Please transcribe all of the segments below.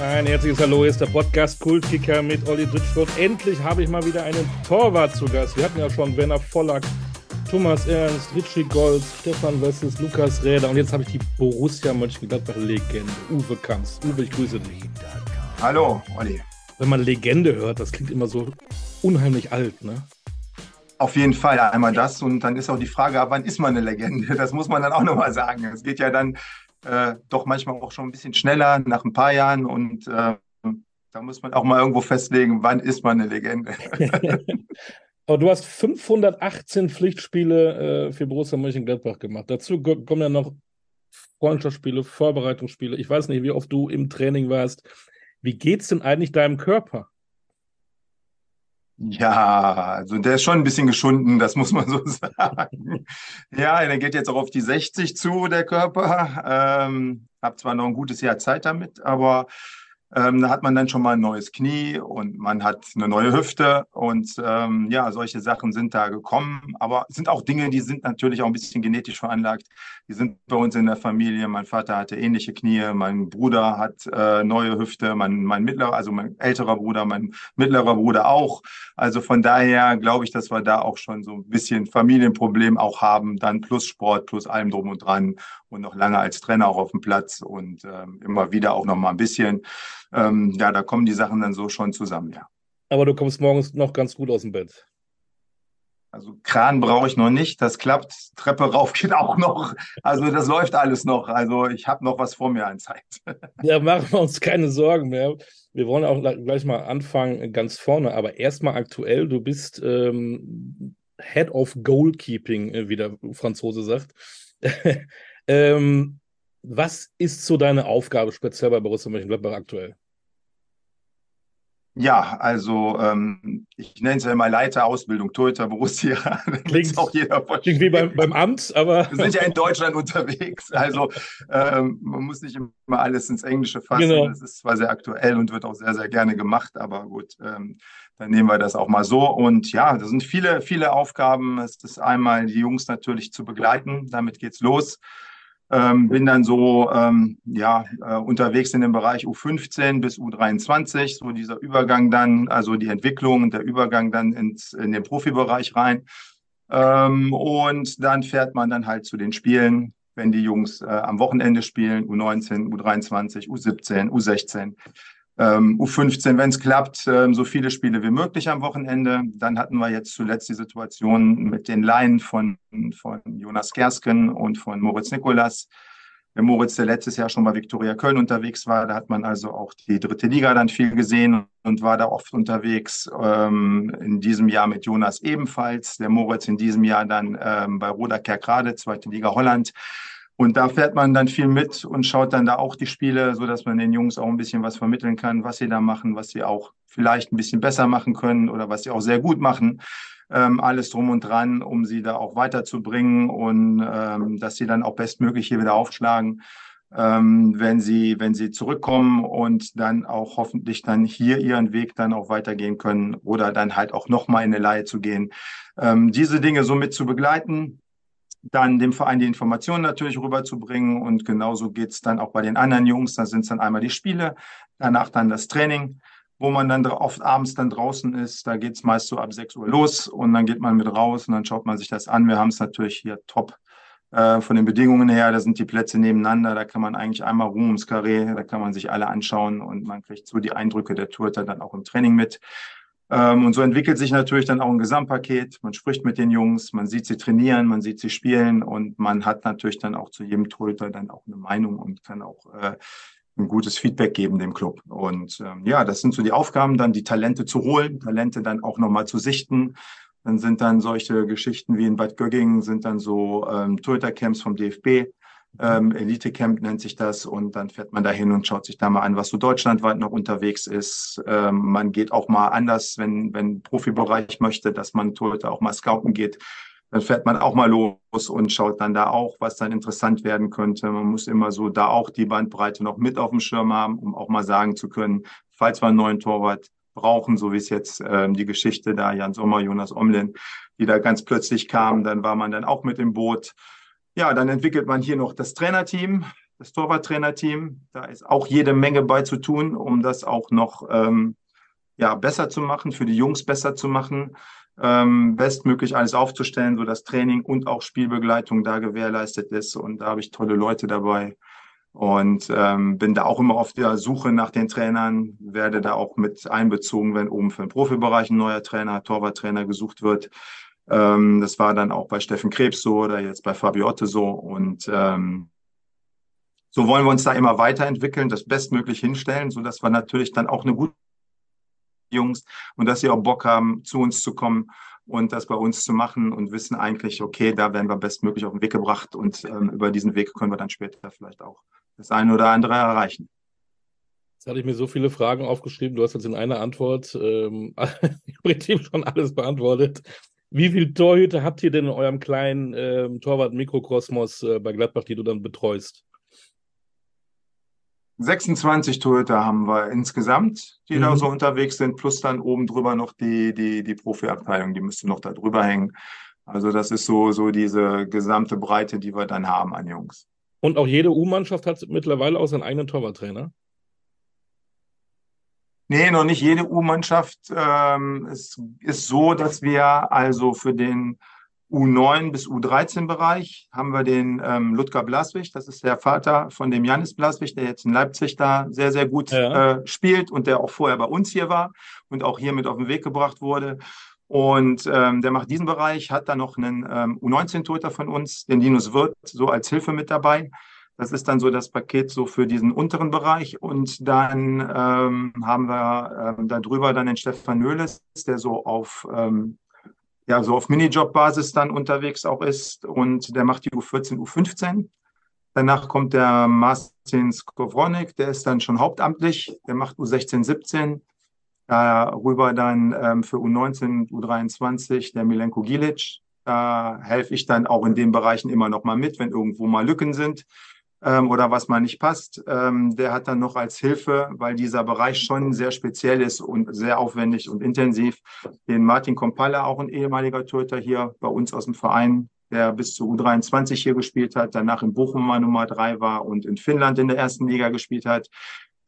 Ein herzliches Hallo, hier ist der Podcast Kultkicker mit Olli Dütschfurt. Endlich habe ich mal wieder einen Torwart zu Gast. Wir hatten ja schon Werner Vollack, Thomas Ernst, Richie Gold, Stefan Wessels, Lukas Räder und jetzt habe ich die Borussia Mönchengladbach-Legende, Uwe Kamps. Uwe, ich grüße dich. Hallo, Olli. Wenn man Legende hört, das klingt immer so unheimlich alt, ne? Auf jeden Fall einmal das und dann ist auch die Frage, ab wann ist man eine Legende? Das muss man dann auch nochmal sagen. Es geht ja dann äh, doch manchmal auch schon ein bisschen schneller nach ein paar Jahren und äh, da muss man auch mal irgendwo festlegen, wann ist man eine Legende. Aber du hast 518 Pflichtspiele äh, für Borussia Mönchengladbach gemacht. Dazu kommen ja noch Freundschaftsspiele, Vorbereitungsspiele. Ich weiß nicht, wie oft du im Training warst. Wie geht's denn eigentlich deinem Körper? Ja, also der ist schon ein bisschen geschunden, das muss man so sagen. Ja, der geht jetzt auch auf die 60 zu, der Körper. Ähm, hab zwar noch ein gutes Jahr Zeit damit, aber ähm, da hat man dann schon mal ein neues Knie und man hat eine neue Hüfte und ähm, ja, solche Sachen sind da gekommen. Aber es sind auch Dinge, die sind natürlich auch ein bisschen genetisch veranlagt. Die sind bei uns in der Familie. Mein Vater hatte ähnliche Knie, mein Bruder hat äh, neue Hüfte, mein, mein mittlerer, also mein älterer Bruder, mein mittlerer Bruder auch. Also von daher glaube ich, dass wir da auch schon so ein bisschen Familienproblem auch haben, dann plus Sport, plus allem drum und dran und noch lange als Trainer auch auf dem Platz und ähm, immer wieder auch noch mal ein bisschen ähm, ja, da kommen die Sachen dann so schon zusammen, ja. Aber du kommst morgens noch ganz gut aus dem Bett. Also Kran brauche ich noch nicht, das klappt. Treppe rauf geht auch noch. Also das läuft alles noch. Also ich habe noch was vor mir an Zeit. Ja, machen wir uns keine Sorgen mehr. Wir wollen auch gleich mal anfangen ganz vorne, aber erstmal aktuell, du bist ähm, Head of Goalkeeping, äh, wie der Franzose sagt. ähm, was ist so deine Aufgabe speziell bei Borussia Mönchengladbach aktuell? Ja, also ähm, ich nenne es ja immer Leiter Ausbildung Torhüter Borussia. Klingt auch jeder Klingt wie beim, beim Amt, aber wir sind ja in Deutschland unterwegs. Also ähm, man muss nicht immer alles ins Englische fassen. Genau. Das ist zwar sehr aktuell und wird auch sehr sehr gerne gemacht, aber gut, ähm, dann nehmen wir das auch mal so. Und ja, das sind viele viele Aufgaben. Es ist einmal die Jungs natürlich zu begleiten. Damit geht's los. Ähm, bin dann so ähm, ja äh, unterwegs in dem Bereich U15 bis U23, so dieser Übergang dann, also die Entwicklung und der Übergang dann ins in den Profibereich rein. Ähm, und dann fährt man dann halt zu den Spielen, wenn die Jungs äh, am Wochenende spielen, U19, U23, U17, U16 ähm, U15, wenn es klappt, ähm, so viele Spiele wie möglich am Wochenende. Dann hatten wir jetzt zuletzt die Situation mit den Laien von, von Jonas Gersken und von Moritz Nikolas. Der Moritz, der letztes Jahr schon bei Viktoria Köln unterwegs war, da hat man also auch die dritte Liga dann viel gesehen und war da oft unterwegs. Ähm, in diesem Jahr mit Jonas ebenfalls. Der Moritz in diesem Jahr dann ähm, bei Roda Kerkrade, zweite Liga Holland. Und da fährt man dann viel mit und schaut dann da auch die Spiele, so dass man den Jungs auch ein bisschen was vermitteln kann, was sie da machen, was sie auch vielleicht ein bisschen besser machen können oder was sie auch sehr gut machen. Ähm, alles drum und dran, um sie da auch weiterzubringen und ähm, dass sie dann auch bestmöglich hier wieder aufschlagen, ähm, wenn sie wenn sie zurückkommen und dann auch hoffentlich dann hier ihren Weg dann auch weitergehen können oder dann halt auch noch mal in eine Leihe zu gehen. Ähm, diese Dinge so mit zu begleiten, dann dem Verein die Informationen natürlich rüberzubringen. Und genauso geht's dann auch bei den anderen Jungs. Da sind es dann einmal die Spiele, danach dann das Training, wo man dann oft abends dann draußen ist. Da geht's meist so ab 6 Uhr los und dann geht man mit raus und dann schaut man sich das an. Wir haben es natürlich hier top äh, von den Bedingungen her. Da sind die Plätze nebeneinander. Da kann man eigentlich einmal rum ums Karree. Da kann man sich alle anschauen und man kriegt so die Eindrücke der Tour dann auch im Training mit. Ähm, und so entwickelt sich natürlich dann auch ein Gesamtpaket. Man spricht mit den Jungs, man sieht sie trainieren, man sieht sie spielen und man hat natürlich dann auch zu jedem Torhüter dann auch eine Meinung und kann auch äh, ein gutes Feedback geben dem Club. Und ähm, ja, das sind so die Aufgaben, dann die Talente zu holen, Talente dann auch nochmal zu sichten. Dann sind dann solche Geschichten wie in Bad Göggingen, sind dann so ähm, Torhüter-Camps vom DFB, ähm, Elite Camp nennt sich das und dann fährt man da hin und schaut sich da mal an, was so deutschlandweit noch unterwegs ist. Ähm, man geht auch mal anders, wenn wenn Profibereich möchte, dass man Torhüter auch mal scouten geht. Dann fährt man auch mal los und schaut dann da auch, was dann interessant werden könnte. Man muss immer so da auch die Bandbreite noch mit auf dem Schirm haben, um auch mal sagen zu können, falls wir einen neuen Torwart brauchen, so wie es jetzt ähm, die Geschichte da Jan Sommer, Jonas Omlin, die da ganz plötzlich kamen, dann war man dann auch mit im Boot. Ja, dann entwickelt man hier noch das Trainerteam. das Torwarttrainerteam. Da ist auch jede Menge bei zu tun, um das auch noch ähm, ja, besser zu machen, für die Jungs besser zu machen, ähm, bestmöglich alles aufzustellen, so dass Training und auch Spielbegleitung da gewährleistet ist. Und da habe ich tolle Leute dabei und ähm, bin da auch immer auf der Suche nach den Trainern, werde da auch mit einbezogen, wenn oben für den Profibereich ein neuer Trainer, Torwarttrainer gesucht wird. Ähm, das war dann auch bei Steffen Krebs so oder jetzt bei Fabiotte so und ähm, so wollen wir uns da immer weiterentwickeln, das bestmöglich hinstellen, so dass wir natürlich dann auch eine gute Jungs und dass sie auch Bock haben, zu uns zu kommen und das bei uns zu machen und wissen eigentlich, okay, da werden wir bestmöglich auf den Weg gebracht und ähm, über diesen Weg können wir dann später vielleicht auch das eine oder andere erreichen. Jetzt hatte ich mir so viele Fragen aufgeschrieben. Du hast jetzt in einer Antwort ähm, im Prinzip schon alles beantwortet. Wie viele Torhüter habt ihr denn in eurem kleinen ähm, Torwart-Mikrokosmos äh, bei Gladbach, die du dann betreust? 26 Torhüter haben wir insgesamt, die mhm. da so unterwegs sind, plus dann oben drüber noch die, die, die Profiabteilung, die müsste noch da drüber hängen. Also das ist so, so diese gesamte Breite, die wir dann haben an Jungs. Und auch jede U-Mannschaft hat mittlerweile auch seinen eigenen Torwarttrainer? Nee, noch nicht jede U-Mannschaft. Ähm, es ist so, dass wir also für den U9 bis U13-Bereich haben wir den ähm, Ludger Blaswig, das ist der Vater von dem Janis Blaswig, der jetzt in Leipzig da sehr, sehr gut ja. äh, spielt und der auch vorher bei uns hier war und auch hier mit auf den Weg gebracht wurde. Und ähm, der macht diesen Bereich, hat da noch einen ähm, U19-Toter von uns, den Linus Wirth, so als Hilfe mit dabei. Das ist dann so das Paket so für diesen unteren Bereich. Und dann ähm, haben wir ähm, darüber dann den Stefan Nöhles, der so auf ähm, ja, so auf Minijob-Basis dann unterwegs auch ist und der macht die U14, U15. Danach kommt der Martin Skowronik, der ist dann schon hauptamtlich, der macht U16, 17. Darüber dann ähm, für U19, U23 der Milenko Gilic. Da helfe ich dann auch in den Bereichen immer noch mal mit, wenn irgendwo mal Lücken sind ähm, oder was mal nicht passt. Ähm, der hat dann noch als Hilfe, weil dieser Bereich schon sehr speziell ist und sehr aufwendig und intensiv, den Martin Kompalla, auch ein ehemaliger Torhüter hier bei uns aus dem Verein, der bis zu U23 hier gespielt hat, danach in Bochum mal Nummer drei war und in Finnland in der ersten Liga gespielt hat.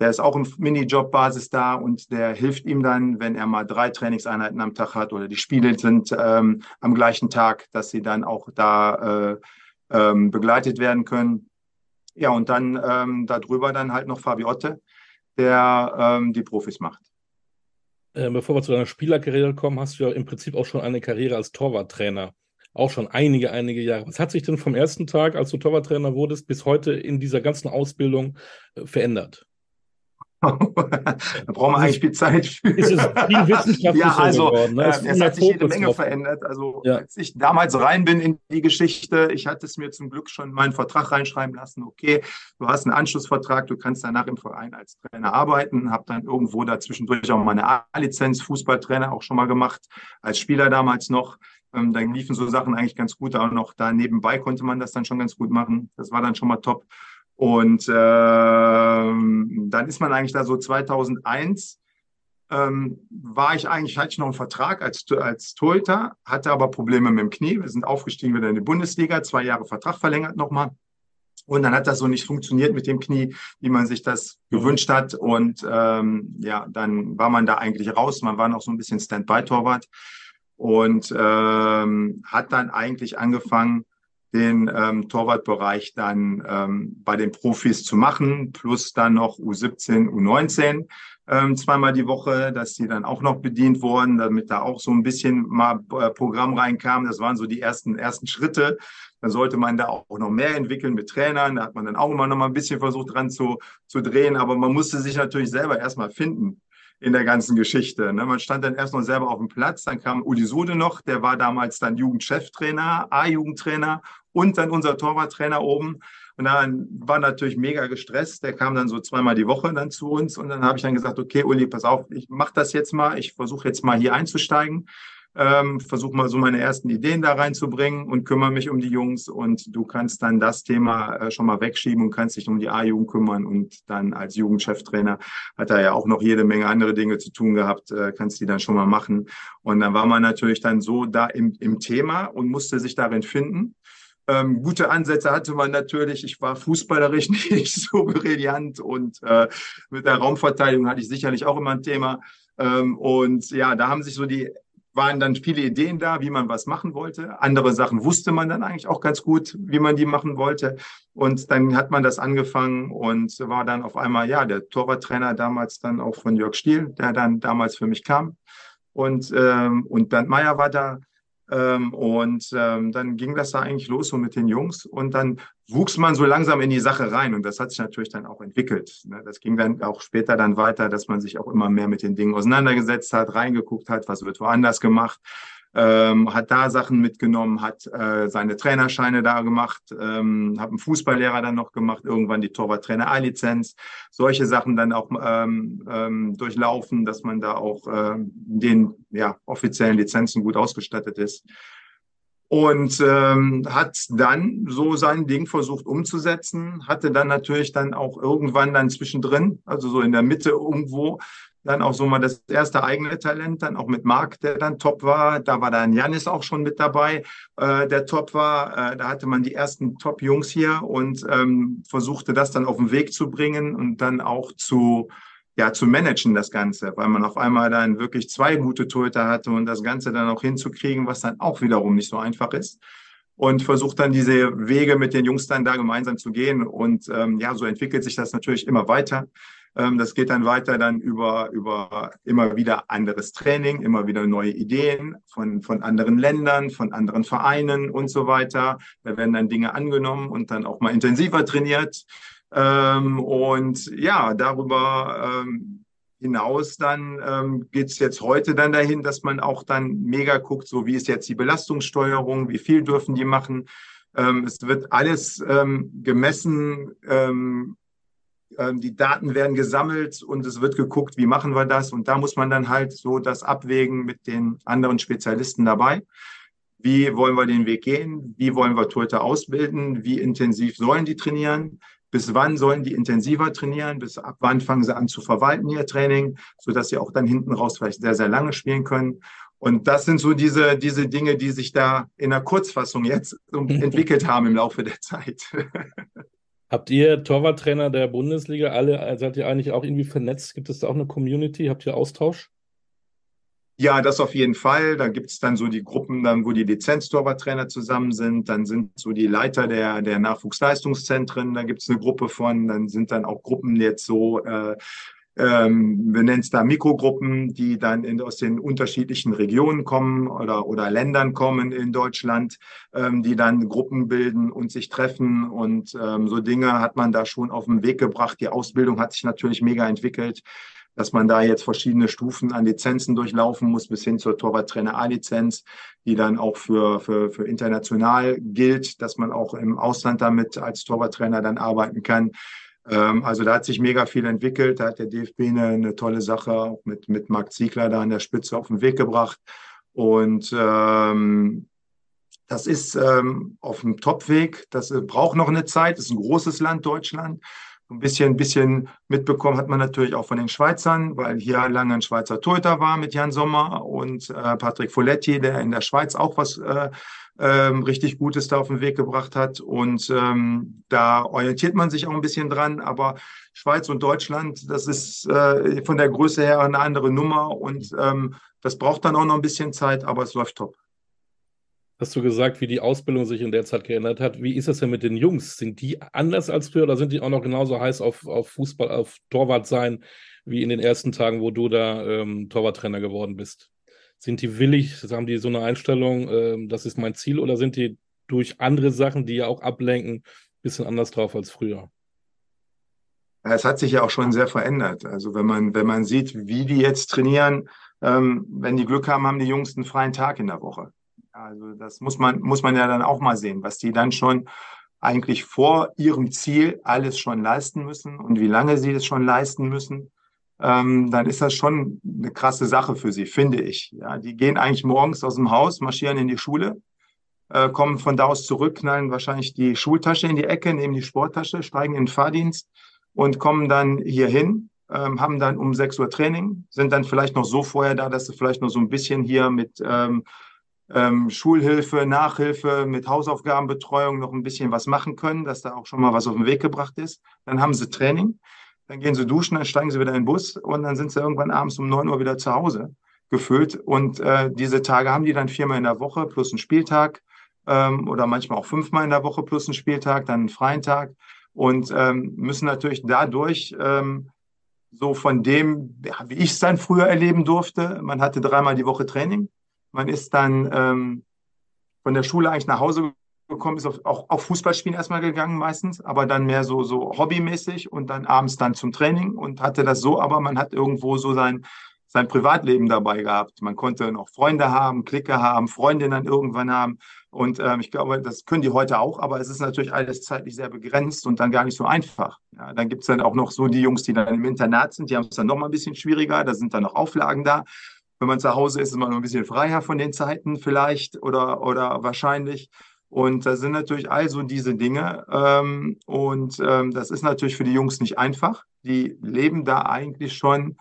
Der ist auch im Minijob-Basis da und der hilft ihm dann, wenn er mal drei Trainingseinheiten am Tag hat oder die Spiele sind ähm, am gleichen Tag, dass sie dann auch da äh, ähm, begleitet werden können. Ja, und dann ähm, darüber dann halt noch Fabiotte, der ähm, die Profis macht. Äh, bevor wir zu deiner Spielerkarriere kommen, hast du ja im Prinzip auch schon eine Karriere als Torwarttrainer. Auch schon einige, einige Jahre. Was hat sich denn vom ersten Tag, als du Torwarttrainer wurdest, bis heute in dieser ganzen Ausbildung äh, verändert? Da brauchen wir eigentlich viel Zeit für. Ist es viel wissenschaftlicher ja, also, geworden. Ne? Es, es hat sich jede Menge drauf. verändert. Also ja. als ich damals rein bin in die Geschichte, ich hatte es mir zum Glück schon meinen Vertrag reinschreiben lassen. Okay, du hast einen Anschlussvertrag, du kannst danach im Verein als Trainer arbeiten. Habe dann irgendwo dazwischendurch auch meine A-Lizenz, Fußballtrainer auch schon mal gemacht, als Spieler damals noch. Ähm, dann liefen so Sachen eigentlich ganz gut. Auch noch da nebenbei konnte man das dann schon ganz gut machen. Das war dann schon mal top. Und äh, dann ist man eigentlich da so 2001 ähm, war ich eigentlich, hatte ich noch einen Vertrag als, als Torhüter, hatte aber Probleme mit dem Knie. Wir sind aufgestiegen wieder in die Bundesliga, zwei Jahre Vertrag verlängert nochmal. Und dann hat das so nicht funktioniert mit dem Knie, wie man sich das gewünscht hat. Und ähm, ja, dann war man da eigentlich raus. Man war noch so ein bisschen Standby-Torwart und ähm, hat dann eigentlich angefangen, den ähm, Torwartbereich dann ähm, bei den Profis zu machen, plus dann noch U17, U19 ähm, zweimal die Woche, dass die dann auch noch bedient wurden, damit da auch so ein bisschen mal äh, Programm reinkam. Das waren so die ersten ersten Schritte. Dann sollte man da auch noch mehr entwickeln mit Trainern. Da hat man dann auch immer noch mal ein bisschen versucht dran zu, zu drehen, aber man musste sich natürlich selber erstmal finden in der ganzen Geschichte. Ne? Man stand dann erst noch selber auf dem Platz, dann kam Uli Sude noch, der war damals dann Jugendcheftrainer, A-Jugendtrainer und dann unser Torwarttrainer oben. Und dann war natürlich mega gestresst. Der kam dann so zweimal die Woche dann zu uns und dann habe ich dann gesagt, okay, Uli, pass auf, ich mache das jetzt mal. Ich versuche jetzt mal hier einzusteigen ähm, versuche mal so meine ersten Ideen da reinzubringen und kümmere mich um die Jungs und du kannst dann das Thema äh, schon mal wegschieben und kannst dich um die A-Jugend kümmern und dann als Jugendcheftrainer hat er ja auch noch jede Menge andere Dinge zu tun gehabt, äh, kannst die dann schon mal machen und dann war man natürlich dann so da im, im Thema und musste sich darin finden. Ähm, gute Ansätze hatte man natürlich. Ich war fußballerisch nicht so brillant und äh, mit der Raumverteidigung hatte ich sicherlich auch immer ein Thema. Ähm, und ja, da haben sich so die waren dann viele Ideen da, wie man was machen wollte. Andere Sachen wusste man dann eigentlich auch ganz gut, wie man die machen wollte. Und dann hat man das angefangen und war dann auf einmal, ja, der Torwarttrainer damals dann auch von Jörg Stiel, der dann damals für mich kam. Und, ähm, und Bernd Meyer war da. Ähm, und ähm, dann ging das da eigentlich los so mit den Jungs. Und dann wuchs man so langsam in die Sache rein. Und das hat sich natürlich dann auch entwickelt. Ne? Das ging dann auch später dann weiter, dass man sich auch immer mehr mit den Dingen auseinandergesetzt hat, reingeguckt hat, was wird woanders gemacht ähm, hat da Sachen mitgenommen, hat äh, seine Trainerscheine da gemacht, ähm, hat einen Fußballlehrer dann noch gemacht, irgendwann die Torwarttrainer A-Lizenz, solche Sachen dann auch ähm, ähm, durchlaufen, dass man da auch äh, den ja, offiziellen Lizenzen gut ausgestattet ist. Und ähm, hat dann so sein Ding versucht umzusetzen, hatte dann natürlich dann auch irgendwann dann zwischendrin, also so in der Mitte irgendwo, dann auch so mal das erste eigene Talent, dann auch mit Marc, der dann top war. Da war dann Janis auch schon mit dabei, äh, der top war. Äh, da hatte man die ersten Top-Jungs hier und ähm, versuchte das dann auf den Weg zu bringen und dann auch zu, ja, zu managen, das Ganze, weil man auf einmal dann wirklich zwei gute Torhüter hatte und das Ganze dann auch hinzukriegen, was dann auch wiederum nicht so einfach ist und versucht dann diese Wege mit den Jungs dann da gemeinsam zu gehen. Und ähm, ja, so entwickelt sich das natürlich immer weiter. Ähm, das geht dann weiter dann über, über immer wieder anderes Training, immer wieder neue Ideen von, von anderen Ländern, von anderen Vereinen und so weiter. Da werden dann Dinge angenommen und dann auch mal intensiver trainiert. Ähm, und ja, darüber ähm, hinaus dann ähm, geht jetzt heute dann dahin, dass man auch dann mega guckt, so wie ist jetzt die Belastungssteuerung, wie viel dürfen die machen. Ähm, es wird alles ähm, gemessen, ähm, die Daten werden gesammelt und es wird geguckt, wie machen wir das. Und da muss man dann halt so das abwägen mit den anderen Spezialisten dabei. Wie wollen wir den Weg gehen? Wie wollen wir Torhüter ausbilden? Wie intensiv sollen die trainieren? Bis wann sollen die intensiver trainieren? Bis ab wann fangen sie an zu verwalten ihr Training, sodass sie auch dann hinten raus vielleicht sehr, sehr lange spielen können? Und das sind so diese, diese Dinge, die sich da in der Kurzfassung jetzt entwickelt haben im Laufe der Zeit. Habt ihr Torwarttrainer der Bundesliga alle, seid ihr eigentlich auch irgendwie vernetzt? Gibt es da auch eine Community? Habt ihr Austausch? Ja, das auf jeden Fall. Da gibt es dann so die Gruppen, dann, wo die Lizenztorwarttrainer zusammen sind. Dann sind so die Leiter der, der Nachwuchsleistungszentren, da gibt es eine Gruppe von. Dann sind dann auch Gruppen jetzt so äh, ähm, wir nennen es da Mikrogruppen, die dann in, aus den unterschiedlichen Regionen kommen oder, oder Ländern kommen in Deutschland, ähm, die dann Gruppen bilden und sich treffen. Und ähm, so Dinge hat man da schon auf den Weg gebracht. Die Ausbildung hat sich natürlich mega entwickelt dass man da jetzt verschiedene Stufen an Lizenzen durchlaufen muss, bis hin zur Torwarttrainer A-Lizenz, die dann auch für, für, für international gilt, dass man auch im Ausland damit als Torwarttrainer dann arbeiten kann. Ähm, also da hat sich mega viel entwickelt. Da hat der DFB eine, eine tolle Sache auch mit, mit Marc Ziegler da an der Spitze auf den Weg gebracht. Und ähm, das ist ähm, auf dem Topweg. Das äh, braucht noch eine Zeit. Das ist ein großes Land, Deutschland. Ein bisschen, bisschen mitbekommen hat man natürlich auch von den Schweizern, weil hier lange ein Schweizer Torhüter war mit Jan Sommer und äh, Patrick Folletti, der in der Schweiz auch was äh, ähm, richtig Gutes da auf den Weg gebracht hat. Und ähm, da orientiert man sich auch ein bisschen dran. Aber Schweiz und Deutschland, das ist äh, von der Größe her eine andere Nummer. Und ähm, das braucht dann auch noch ein bisschen Zeit, aber es läuft top. Hast du gesagt, wie die Ausbildung sich in der Zeit geändert hat? Wie ist das denn mit den Jungs? Sind die anders als früher oder sind die auch noch genauso heiß auf, auf Fußball, auf Torwart sein, wie in den ersten Tagen, wo du da ähm, Torwarttrainer geworden bist? Sind die willig, haben die so eine Einstellung, äh, das ist mein Ziel, oder sind die durch andere Sachen, die ja auch ablenken, ein bisschen anders drauf als früher? Es hat sich ja auch schon sehr verändert. Also wenn man, wenn man sieht, wie die jetzt trainieren, ähm, wenn die Glück haben, haben die Jungs einen freien Tag in der Woche. Also das muss man, muss man ja dann auch mal sehen, was die dann schon eigentlich vor ihrem Ziel alles schon leisten müssen und wie lange sie es schon leisten müssen ähm, dann ist das schon eine krasse Sache für sie, finde ich. Ja, die gehen eigentlich morgens aus dem Haus, marschieren in die Schule, äh, kommen von da aus zurück, knallen wahrscheinlich die Schultasche in die Ecke, nehmen die Sporttasche, steigen in den Fahrdienst und kommen dann hier hin, ähm, haben dann um 6 Uhr Training, sind dann vielleicht noch so vorher da, dass sie vielleicht noch so ein bisschen hier mit ähm, ähm, Schulhilfe, Nachhilfe mit Hausaufgabenbetreuung noch ein bisschen was machen können, dass da auch schon mal was auf den Weg gebracht ist. Dann haben sie Training, dann gehen sie duschen, dann steigen sie wieder in den Bus und dann sind sie irgendwann abends um neun Uhr wieder zu Hause gefüllt. Und äh, diese Tage haben die dann viermal in der Woche plus einen Spieltag ähm, oder manchmal auch fünfmal in der Woche plus einen Spieltag, dann einen freien Tag und ähm, müssen natürlich dadurch ähm, so von dem, ja, wie ich es dann früher erleben durfte, man hatte dreimal die Woche Training, man ist dann ähm, von der Schule eigentlich nach Hause gekommen, ist auf, auch auf Fußballspielen erstmal gegangen meistens, aber dann mehr so, so hobbymäßig und dann abends dann zum Training und hatte das so, aber man hat irgendwo so sein, sein Privatleben dabei gehabt. Man konnte noch Freunde haben, Clique haben, Freundinnen irgendwann haben. Und ähm, ich glaube, das können die heute auch, aber es ist natürlich alles zeitlich sehr begrenzt und dann gar nicht so einfach. Ja, dann gibt es dann auch noch so die Jungs, die dann im Internat sind, die haben es dann noch mal ein bisschen schwieriger, da sind dann noch Auflagen da. Wenn man zu Hause ist, ist man noch ein bisschen freier von den Zeiten vielleicht oder, oder wahrscheinlich. Und da sind natürlich also diese Dinge. Ähm, und ähm, das ist natürlich für die Jungs nicht einfach. Die leben da eigentlich schon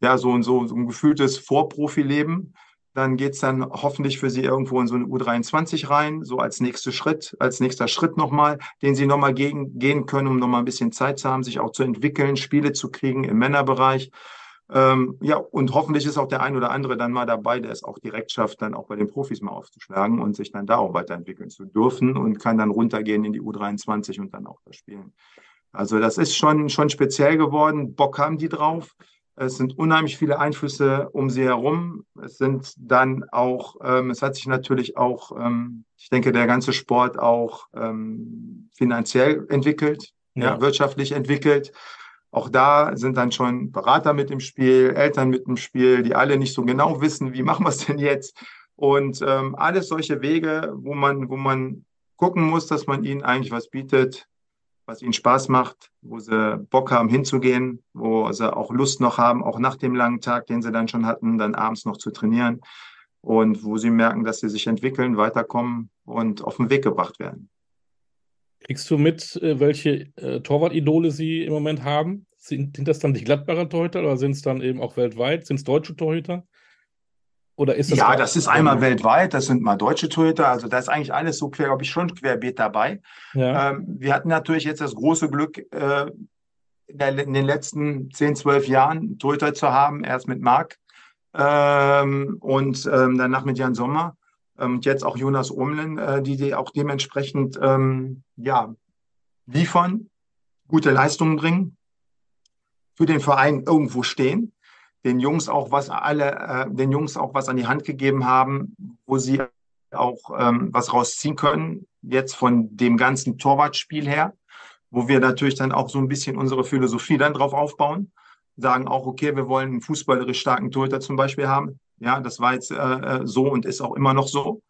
ja, so, so, so ein gefühltes Vorprofileben. Dann geht es dann hoffentlich für sie irgendwo in so eine U23 rein, so als nächster Schritt, als nächster Schritt nochmal, den sie nochmal gehen können, um nochmal ein bisschen Zeit zu haben, sich auch zu entwickeln, Spiele zu kriegen im Männerbereich. Ähm, ja, und hoffentlich ist auch der ein oder andere dann mal dabei, der es auch direkt schafft, dann auch bei den Profis mal aufzuschlagen und sich dann da auch weiterentwickeln zu dürfen und kann dann runtergehen in die U23 und dann auch da spielen. Also das ist schon, schon speziell geworden. Bock haben die drauf. Es sind unheimlich viele Einflüsse um sie herum. Es sind dann auch, ähm, es hat sich natürlich auch, ähm, ich denke, der ganze Sport auch ähm, finanziell entwickelt, ja. ja. wirtschaftlich entwickelt. Auch da sind dann schon Berater mit im Spiel, Eltern mit im Spiel, die alle nicht so genau wissen, wie machen wir es denn jetzt. Und ähm, alles solche Wege, wo man, wo man gucken muss, dass man ihnen eigentlich was bietet, was ihnen Spaß macht, wo sie Bock haben hinzugehen, wo sie auch Lust noch haben, auch nach dem langen Tag, den sie dann schon hatten, dann abends noch zu trainieren und wo sie merken, dass sie sich entwickeln, weiterkommen und auf den Weg gebracht werden. Kriegst du mit, äh, welche äh, Torwart-Idole sie im Moment haben? Sind, sind das dann die Gladbacher Torhüter oder sind es dann eben auch weltweit? Sind es deutsche Torhüter? Oder ist das ja, das ist einmal weltweit, das sind mal deutsche Torhüter, also da ist eigentlich alles so quer, glaube ich, schon querbeet dabei. Ja. Ähm, wir hatten natürlich jetzt das große Glück, äh, in, der, in, den letzten 10, 12 Jahren Torhüter zu haben, erst mit Marc ähm, und ähm, danach mit Jan Sommer ähm, und jetzt auch Jonas Omlen, äh, die, die auch dementsprechend ähm, ja, liefern, gute Leistungen bringen, für den Verein irgendwo stehen den Jungs auch was alle, äh, den Jungs auch was an die Hand gegeben haben, wo sie auch ähm, was rausziehen können, jetzt von dem ganzen Torwartspiel her, wo wir natürlich dann auch so ein bisschen unsere Philosophie dann drauf aufbauen, sagen auch, okay, wir wollen einen fußballerisch starken Torhüter zum Beispiel haben. Ja, das war jetzt äh, äh so und ist auch immer noch so.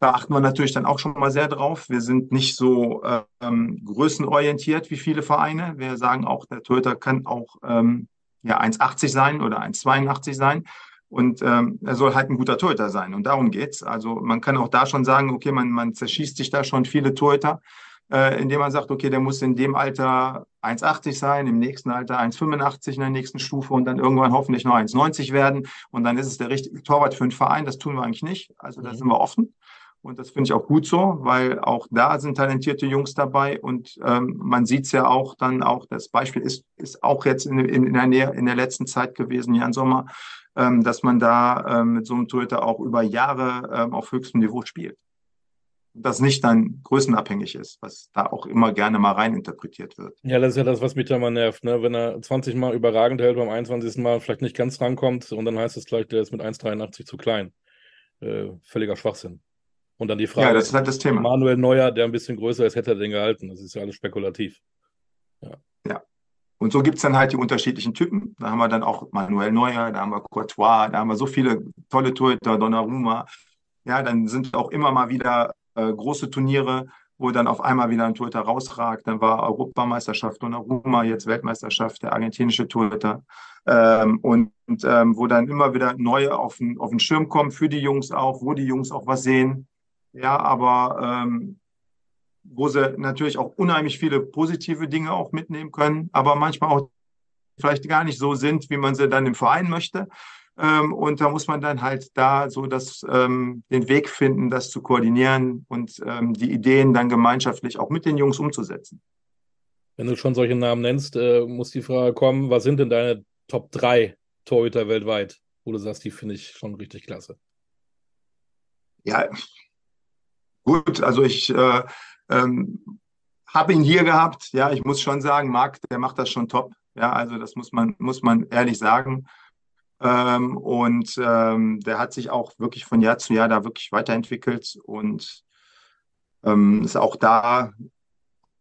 Da achten wir natürlich dann auch schon mal sehr drauf. Wir sind nicht so ähm, größenorientiert wie viele Vereine. Wir sagen auch, der Torhüter kann auch ähm, ja 1,80 sein oder 1,82 sein. Und ähm, er soll halt ein guter Torhüter sein. Und darum geht's. Also man kann auch da schon sagen, okay, man, man zerschießt sich da schon viele Torhüter, äh, indem man sagt, okay, der muss in dem Alter 1,80 sein, im nächsten Alter 1,85 in der nächsten Stufe und dann irgendwann hoffentlich noch 1,90 werden. Und dann ist es der richtige Torwart für einen Verein. Das tun wir eigentlich nicht. Also da mhm. sind wir offen. Und das finde ich auch gut so, weil auch da sind talentierte Jungs dabei und ähm, man sieht es ja auch dann auch, das Beispiel ist, ist auch jetzt in, in, in, der Nähe, in der letzten Zeit gewesen, Jan Sommer, ähm, dass man da ähm, mit so einem Torhüter auch über Jahre ähm, auf höchstem Niveau spielt. Das nicht dann größenabhängig ist, was da auch immer gerne mal reininterpretiert wird. Ja, das ist ja das, was mich da mal nervt. Ne? Wenn er 20 Mal überragend hält, beim 21. Mal vielleicht nicht ganz rankommt und dann heißt es gleich, der ist mit 1,83 zu klein. Äh, völliger Schwachsinn. Und dann die Frage, ja, das ist halt das Thema. Manuel Neuer, der ein bisschen größer ist, hätte er den gehalten. Das ist ja alles spekulativ. Ja. ja. Und so gibt es dann halt die unterschiedlichen Typen. Da haben wir dann auch Manuel Neuer, da haben wir Courtois, da haben wir so viele tolle Torhüter, Donnarumma. Ja, dann sind auch immer mal wieder äh, große Turniere, wo dann auf einmal wieder ein Torhüter rausragt. Dann war Europameisterschaft Donnarumma, jetzt Weltmeisterschaft, der argentinische Torhüter. Ähm, und ähm, wo dann immer wieder neue auf den, auf den Schirm kommen, für die Jungs auch, wo die Jungs auch was sehen ja, aber ähm, wo sie natürlich auch unheimlich viele positive Dinge auch mitnehmen können, aber manchmal auch vielleicht gar nicht so sind, wie man sie dann im Verein möchte. Ähm, und da muss man dann halt da so das, ähm, den Weg finden, das zu koordinieren und ähm, die Ideen dann gemeinschaftlich auch mit den Jungs umzusetzen. Wenn du schon solche Namen nennst, äh, muss die Frage kommen, was sind denn deine Top 3 Torhüter weltweit, wo du sagst, die finde ich schon richtig klasse? Ja, gut, also ich äh, ähm, habe ihn hier gehabt. Ja, ich muss schon sagen, Marc, der macht das schon top. Ja, also das muss man, muss man ehrlich sagen. Ähm, und ähm, der hat sich auch wirklich von Jahr zu Jahr da wirklich weiterentwickelt und ähm, ist auch da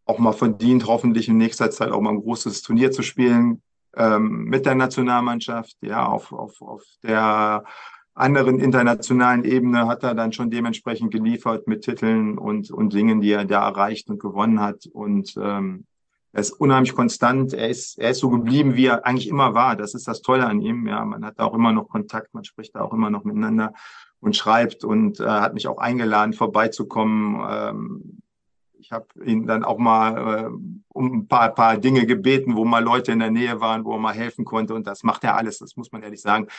auch mal verdient, hoffentlich in nächster Zeit auch mal ein großes Turnier zu spielen ähm, mit der Nationalmannschaft. Ja, auf, auf, auf der anderen internationalen Ebene hat er dann schon dementsprechend geliefert mit Titeln und, und Dingen, die er da erreicht und gewonnen hat. Und ähm, er ist unheimlich konstant. Er ist, er ist so geblieben, wie er eigentlich immer war. Das ist das Tolle an ihm. Ja, man hat auch immer noch Kontakt, man spricht da auch immer noch miteinander und schreibt und äh, hat mich auch eingeladen, vorbeizukommen. Ähm, ich habe ihn dann auch mal äh, um ein paar, paar Dinge gebeten, wo mal Leute in der Nähe waren, wo er mal helfen konnte. Und das macht er alles, das muss man ehrlich sagen.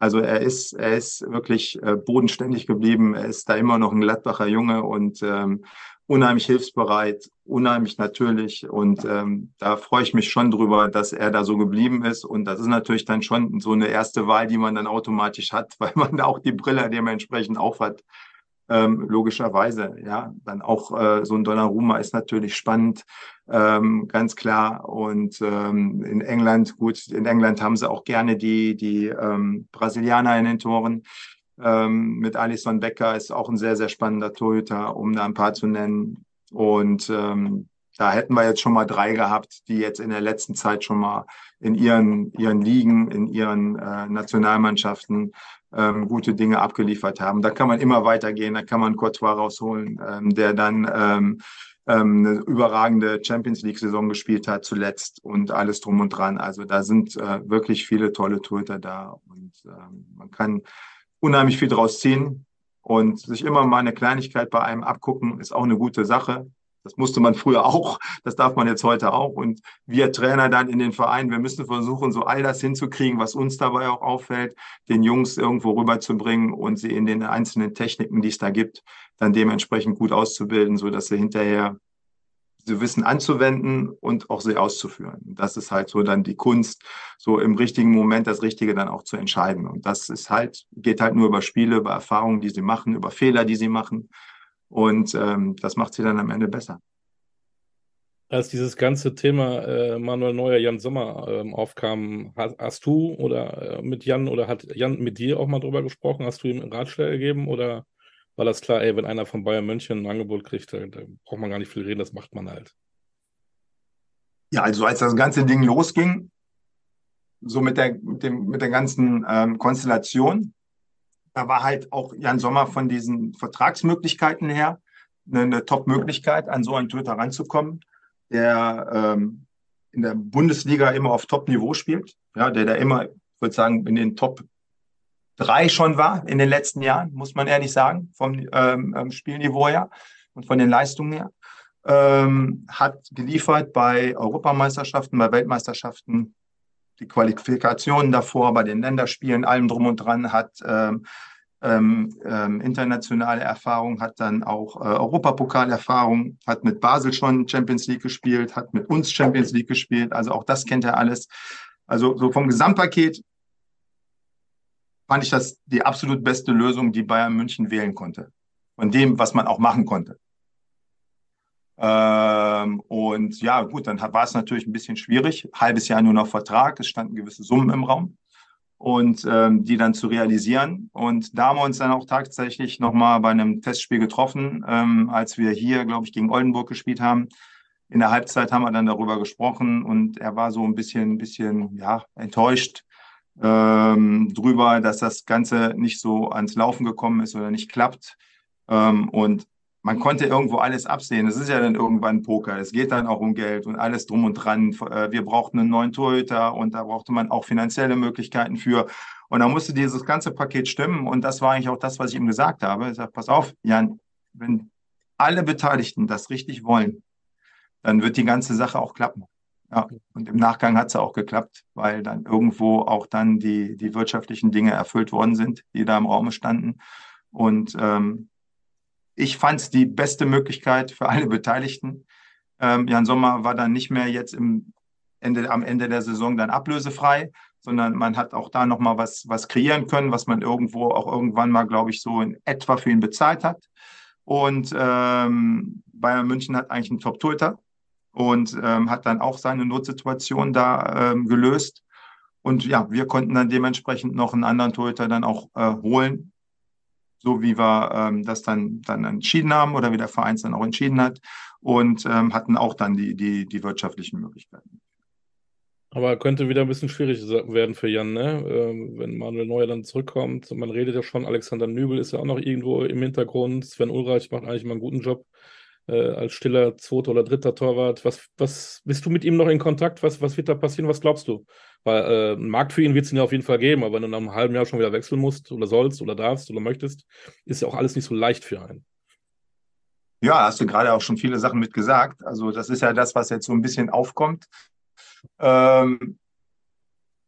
Also er ist, er ist wirklich äh, bodenständig geblieben. Er ist da immer noch ein Gladbacher Junge und ähm, unheimlich hilfsbereit, unheimlich natürlich. Und ähm, da freue ich mich schon drüber, dass er da so geblieben ist. Und das ist natürlich dann schon so eine erste Wahl, die man dann automatisch hat, weil man da auch die Brille dementsprechend aufhat. Ähm, logischerweise, ja. Dann auch äh, so ein Donnarumma ist natürlich spannend, ähm, ganz klar. Und ähm, in England, gut, in England haben sie auch gerne die, die ähm, Brasilianer in den Toren. Ähm, mit Alison Becker ist auch ein sehr, sehr spannender Torhüter, um da ein paar zu nennen. Und ähm, da hätten wir jetzt schon mal drei gehabt, die jetzt in der letzten Zeit schon mal in ihren, ihren Ligen, in ihren äh, Nationalmannschaften ähm, gute Dinge abgeliefert haben. Da kann man immer weitergehen, da kann man Courtois rausholen, ähm, der dann ähm, ähm, eine überragende Champions League-Saison gespielt hat zuletzt und alles drum und dran. Also da sind äh, wirklich viele tolle Torhüter da und ähm, man kann unheimlich viel draus ziehen. Und sich immer mal eine Kleinigkeit bei einem abgucken, ist auch eine gute Sache. Das musste man früher auch, das darf man jetzt heute auch. Und wir Trainer dann in den Vereinen, wir müssen versuchen, so all das hinzukriegen, was uns dabei auch auffällt, den Jungs irgendwo rüberzubringen und sie in den einzelnen Techniken, die es da gibt, dann dementsprechend gut auszubilden, so dass sie hinterher sie Wissen anzuwenden und auch sie auszuführen. Das ist halt so dann die Kunst, so im richtigen Moment das Richtige dann auch zu entscheiden. Und das ist halt, geht halt nur über Spiele, über Erfahrungen, die sie machen, über Fehler, die sie machen. Und ähm, das macht sie dann am Ende besser. Als dieses ganze Thema äh, Manuel Neuer, Jan Sommer ähm, aufkam, hast, hast, du oder äh, mit Jan oder hat Jan mit dir auch mal drüber gesprochen? Hast du ihm Ratschläge gegeben oder war das klar, ey, wenn einer von Bayern München ein Angebot kriegt, da, braucht man gar nicht viel reden, das macht man halt. Ja, also als das ganze Ding losging, so mit der, mit dem, mit der ganzen ähm, Konstellation, da war halt auch Jan Sommer von diesen Vertragsmöglichkeiten her eine, eine Top-Möglichkeit, an so einen Töter ranzukommen, der ähm, in der Bundesliga immer auf Top-Niveau spielt, ja, der da immer, ich würde sagen, in den Top drei schon war in den letzten Jahren, muss man ehrlich sagen, vom ähm, ähm, Spielniveau her und von den Leistungen her. Ähm, hat geliefert bei Europameisterschaften, bei Weltmeisterschaften, die Qualifikationen davor, bei den Länderspielen, allem drum und dran, hat ähm, ähm, ähm internationale Erfahrung, hat dann auch äh, Europapokalerfahrung, hat mit Basel schon Champions League gespielt, hat mit uns Champions League gespielt. Also auch das kennt er alles. Also so vom Gesamtpaket fand ich das die absolut beste Lösung, die Bayern München wählen konnte. Von dem, was man auch machen konnte. Ähm, und ja, gut, dann war es natürlich ein bisschen schwierig. Halbes Jahr nur noch Vertrag, es standen gewisse Summen im Raum und ähm, die dann zu realisieren. Und da haben wir uns dann auch tatsächlich nochmal bei einem Testspiel getroffen, ähm, als wir hier, glaube ich, gegen Oldenburg gespielt haben. In der Halbzeit haben wir dann darüber gesprochen und er war so ein bisschen, ein bisschen, ja, enttäuscht, ähm, drüber, dass das Ganze nicht so ans Laufen gekommen ist oder nicht klappt. Ähm, und man konnte irgendwo alles absehen. Es ist ja dann irgendwann Poker. Es geht dann auch um Geld und alles drum und dran. Äh, wir brauchten einen neuen Torhüter und da brauchte man auch finanzielle Möglichkeiten für. Und da musste dieses ganze Paket stimmen. Und das war eigentlich auch das, was ich ihm gesagt habe. Ich sage, pass auf, Jan, wenn alle Beteiligten das richtig wollen, dann wird die ganze Sache auch klappen. Ja, und im Nachgang hat es auch geklappt, weil dann irgendwo auch dann die, die wirtschaftlichen Dinge erfüllt worden sind, die da im Raum standen. Und ähm, ich fand es die beste Möglichkeit für alle Beteiligten. Ähm, Jan Sommer war dann nicht mehr jetzt im Ende, am Ende der Saison dann ablösefrei, sondern man hat auch da nochmal was, was kreieren können, was man irgendwo auch irgendwann mal, glaube ich, so in etwa für ihn bezahlt hat. Und ähm, Bayern München hat eigentlich einen Top-Torhüter und ähm, hat dann auch seine Notsituation da ähm, gelöst. Und ja, wir konnten dann dementsprechend noch einen anderen Torhüter dann auch äh, holen, so wie wir ähm, das dann, dann entschieden haben oder wie der Verein es dann auch entschieden hat und ähm, hatten auch dann die, die, die wirtschaftlichen Möglichkeiten. Aber könnte wieder ein bisschen schwierig werden für Jan, ne? Ähm, wenn Manuel Neuer dann zurückkommt. Man redet ja schon, Alexander Nübel ist ja auch noch irgendwo im Hintergrund. Sven Ulreich macht eigentlich mal einen guten Job äh, als stiller zweiter oder dritter Torwart. Was, was bist du mit ihm noch in Kontakt? Was, was wird da passieren? Was glaubst du? Weil äh, einen Markt für ihn wird es ja auf jeden Fall geben, aber wenn du nach einem halben Jahr schon wieder wechseln musst oder sollst oder darfst oder möchtest, ist ja auch alles nicht so leicht für einen. Ja, hast du gerade auch schon viele Sachen mit gesagt. Also das ist ja das, was jetzt so ein bisschen aufkommt. Ähm,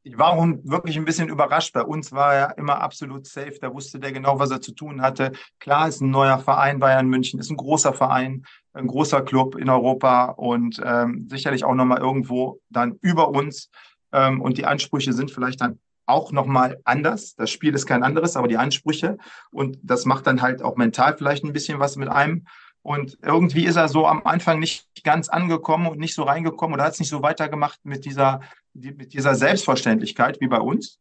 ich war auch wirklich ein bisschen überrascht. Bei uns war er immer absolut safe. Da wusste der genau, was er zu tun hatte. Klar ist ein neuer Verein, Bayern München ist ein großer Verein, ein großer Club in Europa und ähm, sicherlich auch nochmal irgendwo dann über uns. Ähm, und die Ansprüche sind vielleicht dann auch nochmal anders. Das Spiel ist kein anderes, aber die Ansprüche. Und das macht dann halt auch mental vielleicht ein bisschen was mit einem. Und irgendwie ist er so am Anfang nicht ganz angekommen und nicht so reingekommen oder hat es nicht so weitergemacht mit dieser, mit dieser Selbstverständlichkeit wie bei uns.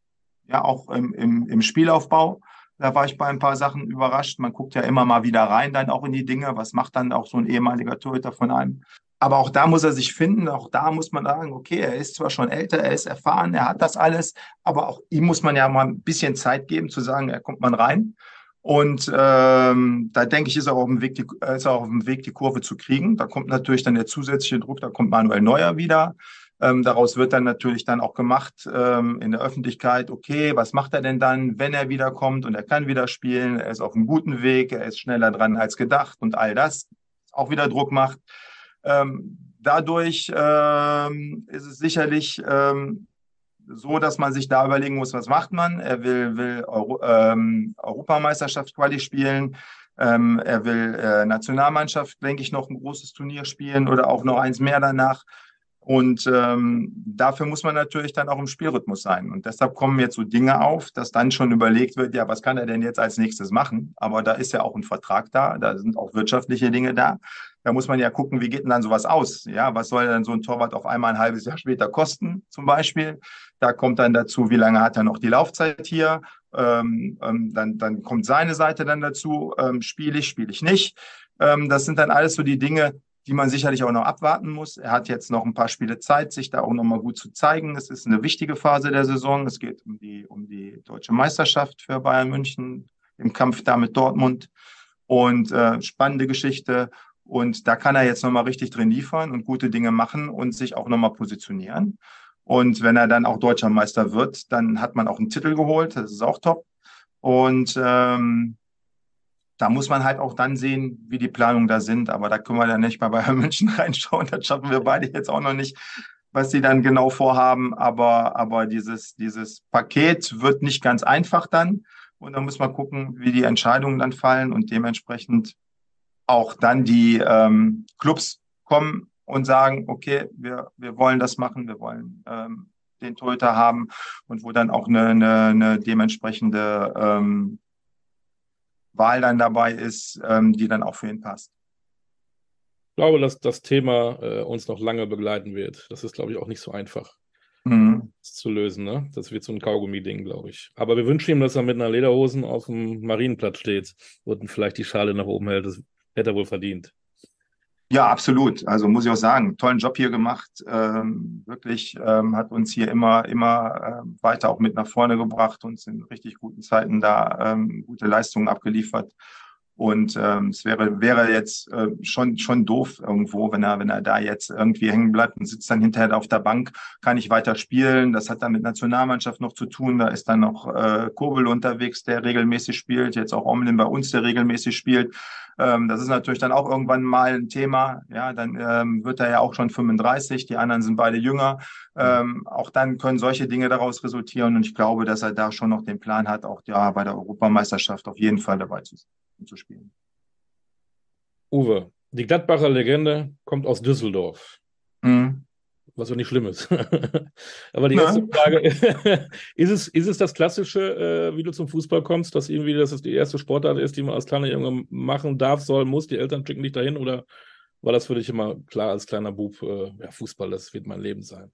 Ja, auch im, im, im Spielaufbau. Da war ich bei ein paar Sachen überrascht. Man guckt ja immer mal wieder rein, dann auch in die Dinge. Was macht dann auch so ein ehemaliger Torhüter von einem? Aber auch da muss er sich finden. Auch da muss man sagen, okay, er ist zwar schon älter, er ist erfahren, er hat das alles, aber auch ihm muss man ja mal ein bisschen Zeit geben, zu sagen, er kommt man rein. Und ähm, da denke ich, ist er, auf dem Weg, die, ist er auf dem Weg, die Kurve zu kriegen. Da kommt natürlich dann der zusätzliche Druck, da kommt Manuel Neuer wieder. Ähm, daraus wird dann natürlich dann auch gemacht ähm, in der Öffentlichkeit, okay, was macht er denn dann, wenn er wiederkommt und er kann wieder spielen, er ist auf einem guten Weg, er ist schneller dran als gedacht und all das auch wieder Druck macht. Ähm, dadurch ähm, ist es sicherlich ähm, so, dass man sich da überlegen muss, was macht man. Er will, will Euro, ähm, Europameisterschaft Quali spielen. Er will äh, Nationalmannschaft, denke ich, noch ein großes Turnier spielen oder auch noch eins mehr danach. Und ähm, dafür muss man natürlich dann auch im Spielrhythmus sein. Und deshalb kommen jetzt so Dinge auf, dass dann schon überlegt wird, ja, was kann er denn jetzt als nächstes machen? Aber da ist ja auch ein Vertrag da, da sind auch wirtschaftliche Dinge da. Da muss man ja gucken, wie geht denn dann sowas aus? Ja, was soll denn so ein Torwart auf einmal ein halbes Jahr später kosten, zum Beispiel? Da kommt dann dazu, wie lange hat er noch die Laufzeit hier? Ähm, ähm, dann, dann kommt seine Seite dann dazu, ähm, spiele ich, spiele ich nicht. Ähm, das sind dann alles so die Dinge, die man sicherlich auch noch abwarten muss. Er hat jetzt noch ein paar Spiele Zeit, sich da auch noch mal gut zu zeigen. Es ist eine wichtige Phase der Saison. Es geht um die, um die deutsche Meisterschaft für Bayern München im Kampf da mit Dortmund. Und äh, spannende Geschichte. Und da kann er jetzt nochmal richtig drin liefern und gute Dinge machen und sich auch nochmal positionieren. Und wenn er dann auch deutscher Meister wird, dann hat man auch einen Titel geholt. Das ist auch top. Und ähm, da muss man halt auch dann sehen, wie die Planungen da sind. Aber da können wir dann nicht bei Bayern München reinschauen. Das schaffen wir beide jetzt auch noch nicht, was sie dann genau vorhaben. Aber, aber dieses, dieses Paket wird nicht ganz einfach dann. Und dann muss man gucken, wie die Entscheidungen dann fallen und dementsprechend auch dann die ähm, Clubs kommen und sagen, okay, wir, wir wollen das machen, wir wollen ähm, den Torhüter haben und wo dann auch eine, eine, eine dementsprechende ähm, Wahl dann dabei ist, ähm, die dann auch für ihn passt. Ich glaube, dass das Thema äh, uns noch lange begleiten wird. Das ist, glaube ich, auch nicht so einfach mhm. zu lösen. Ne? Das wird so ein Kaugummi-Ding, glaube ich. Aber wir wünschen ihm, dass er mit einer Lederhosen auf dem Marienplatz steht und vielleicht die Schale nach oben hält. Das hätte er wohl verdient. Ja, absolut. Also muss ich auch sagen, tollen Job hier gemacht. Ähm, wirklich ähm, hat uns hier immer, immer äh, weiter auch mit nach vorne gebracht, uns in richtig guten Zeiten da ähm, gute Leistungen abgeliefert. Und ähm, es wäre, wäre jetzt äh, schon, schon doof irgendwo, wenn er, wenn er da jetzt irgendwie hängen bleibt und sitzt dann hinterher auf der Bank, kann ich weiter spielen. Das hat dann mit Nationalmannschaft noch zu tun. Da ist dann noch äh, Kurbel unterwegs, der regelmäßig spielt, jetzt auch Omlin bei uns, der regelmäßig spielt. Ähm, das ist natürlich dann auch irgendwann mal ein Thema. Ja, dann ähm, wird er ja auch schon 35, die anderen sind beide jünger. Ähm, auch dann können solche Dinge daraus resultieren. Und ich glaube, dass er da schon noch den Plan hat, auch ja bei der Europameisterschaft auf jeden Fall dabei zu sein zu spielen. Uwe, die Gladbacher Legende kommt aus Düsseldorf. Mhm. Was ja nicht schlimm ist. Aber die erste Frage, ist es, ist es das Klassische, äh, wie du zum Fußball kommst, dass irgendwie das die erste Sportart ist, die man als kleiner Junge machen darf, soll, muss, die Eltern schicken dich dahin oder war das für dich immer klar als kleiner Bub, äh, ja, Fußball, das wird mein Leben sein?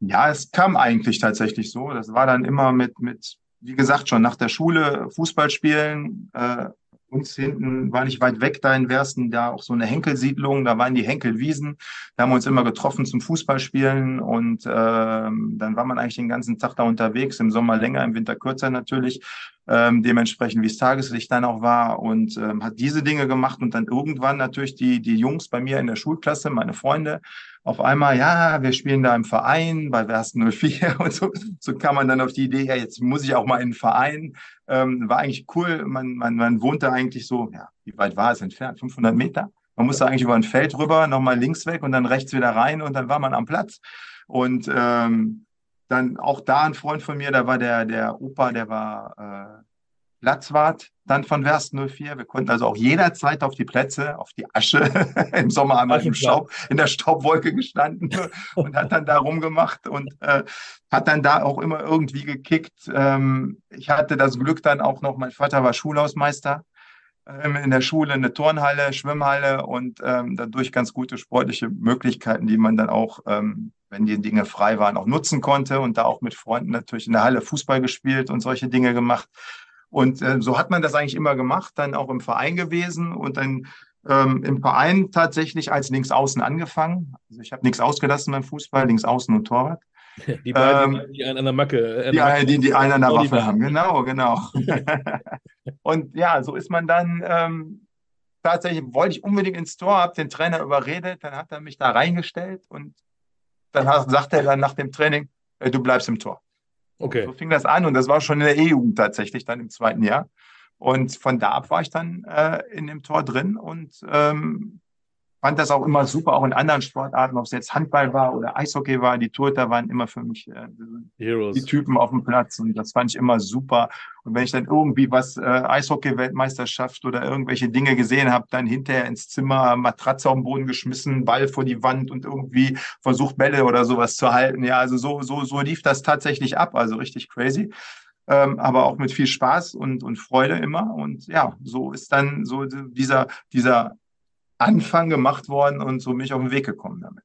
Ja, es kam eigentlich tatsächlich so. Das war dann immer mit, mit wie gesagt, schon nach der Schule Fußball spielen. Äh, uns hinten war nicht weit weg da in Wersten, da auch so eine Henkelsiedlung, da waren die Henkelwiesen. Da haben wir uns immer getroffen zum Fußballspielen und äh, dann war man eigentlich den ganzen Tag da unterwegs, im Sommer länger, im Winter kürzer natürlich, ähm, dementsprechend wie es Tageslicht dann auch war und ähm, hat diese Dinge gemacht und dann irgendwann natürlich die, die Jungs bei mir in der Schulklasse, meine Freunde, auf einmal, ja, wir spielen da im Verein bei Wersten 04 und so. So kam man dann auf die Idee, ja, jetzt muss ich auch mal in den Verein. Ähm, war eigentlich cool. Man, man, man wohnte eigentlich so, ja, wie weit war es entfernt? 500 Meter? Man musste eigentlich über ein Feld rüber, nochmal links weg und dann rechts wieder rein und dann war man am Platz. Und ähm, dann auch da ein Freund von mir, da war der, der Opa, der war äh, Platzwart dann von Werst 04. Wir konnten also auch jederzeit auf die Plätze, auf die Asche im Sommer einmal im Staub, in der Staubwolke gestanden und hat dann da rumgemacht und äh, hat dann da auch immer irgendwie gekickt. Ähm, ich hatte das Glück dann auch noch, mein Vater war Schulhausmeister ähm, in der Schule, eine Turnhalle, Schwimmhalle und ähm, dadurch ganz gute sportliche Möglichkeiten, die man dann auch, ähm, wenn die Dinge frei waren, auch nutzen konnte und da auch mit Freunden natürlich in der Halle Fußball gespielt und solche Dinge gemacht. Und äh, so hat man das eigentlich immer gemacht, dann auch im Verein gewesen und dann ähm, im Verein tatsächlich als Linksaußen angefangen. Also ich habe nichts ausgelassen beim Fußball, Linksaußen und Torwart. Die beiden, ähm, die einen an der Macke. Äh, die, Macke, die, die einen an der Waffe haben, genau, genau. und ja, so ist man dann ähm, tatsächlich, wollte ich unbedingt ins Tor, habe den Trainer überredet, dann hat er mich da reingestellt und dann hat, sagt er dann nach dem Training, äh, du bleibst im Tor. Okay. So fing das an und das war schon in der E-Jugend tatsächlich dann im zweiten Jahr. Und von da ab war ich dann äh, in dem Tor drin und ähm, fand das auch immer super, auch in anderen Sportarten, ob es jetzt Handball war oder Eishockey war. Die Torhüter waren immer für mich äh, die Typen auf dem Platz und das fand ich immer super. Und wenn ich dann irgendwie was äh, Eishockey-Weltmeisterschaft oder irgendwelche Dinge gesehen habe, dann hinterher ins Zimmer Matratze auf den Boden geschmissen, Ball vor die Wand und irgendwie versucht Bälle oder sowas zu halten. Ja, also so so so lief das tatsächlich ab, also richtig crazy. Ähm, aber auch mit viel Spaß und, und Freude immer. Und ja, so ist dann so dieser, dieser Anfang gemacht worden und so bin ich auf den Weg gekommen damit.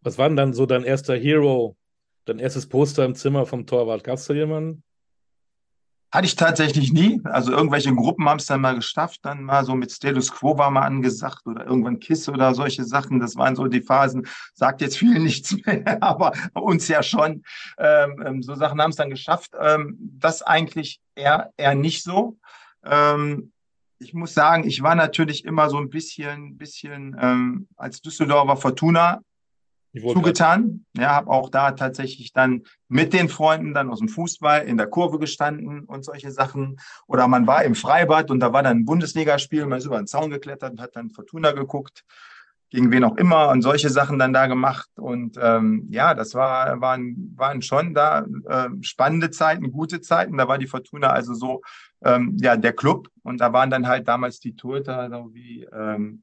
Was war denn dann so dein erster Hero, dein erstes Poster im Zimmer vom Torwart? Gab es da jemanden? Hatte ich tatsächlich nie. Also irgendwelche Gruppen haben es dann mal geschafft, dann mal so mit Status Quo war mal angesagt oder irgendwann Kiss oder solche Sachen. Das waren so die Phasen. Sagt jetzt viel nichts mehr, aber uns ja schon. Ähm, ähm, so Sachen haben es dann geschafft. Ähm, das eigentlich eher, eher nicht so. Ähm, ich muss sagen, ich war natürlich immer so ein bisschen, bisschen ähm, als Düsseldorfer Fortuna zugetan. Ja, habe auch da tatsächlich dann mit den Freunden dann aus dem Fußball in der Kurve gestanden und solche Sachen. Oder man war im Freibad und da war dann ein Bundesligaspiel, man ist über den Zaun geklettert und hat dann Fortuna geguckt, gegen wen auch immer und solche Sachen dann da gemacht. Und ähm, ja, das war, waren, waren schon da äh, spannende Zeiten, gute Zeiten. Da war die Fortuna also so ähm, ja, der Club. Und da waren dann halt damals die Torhüter, so wie ähm,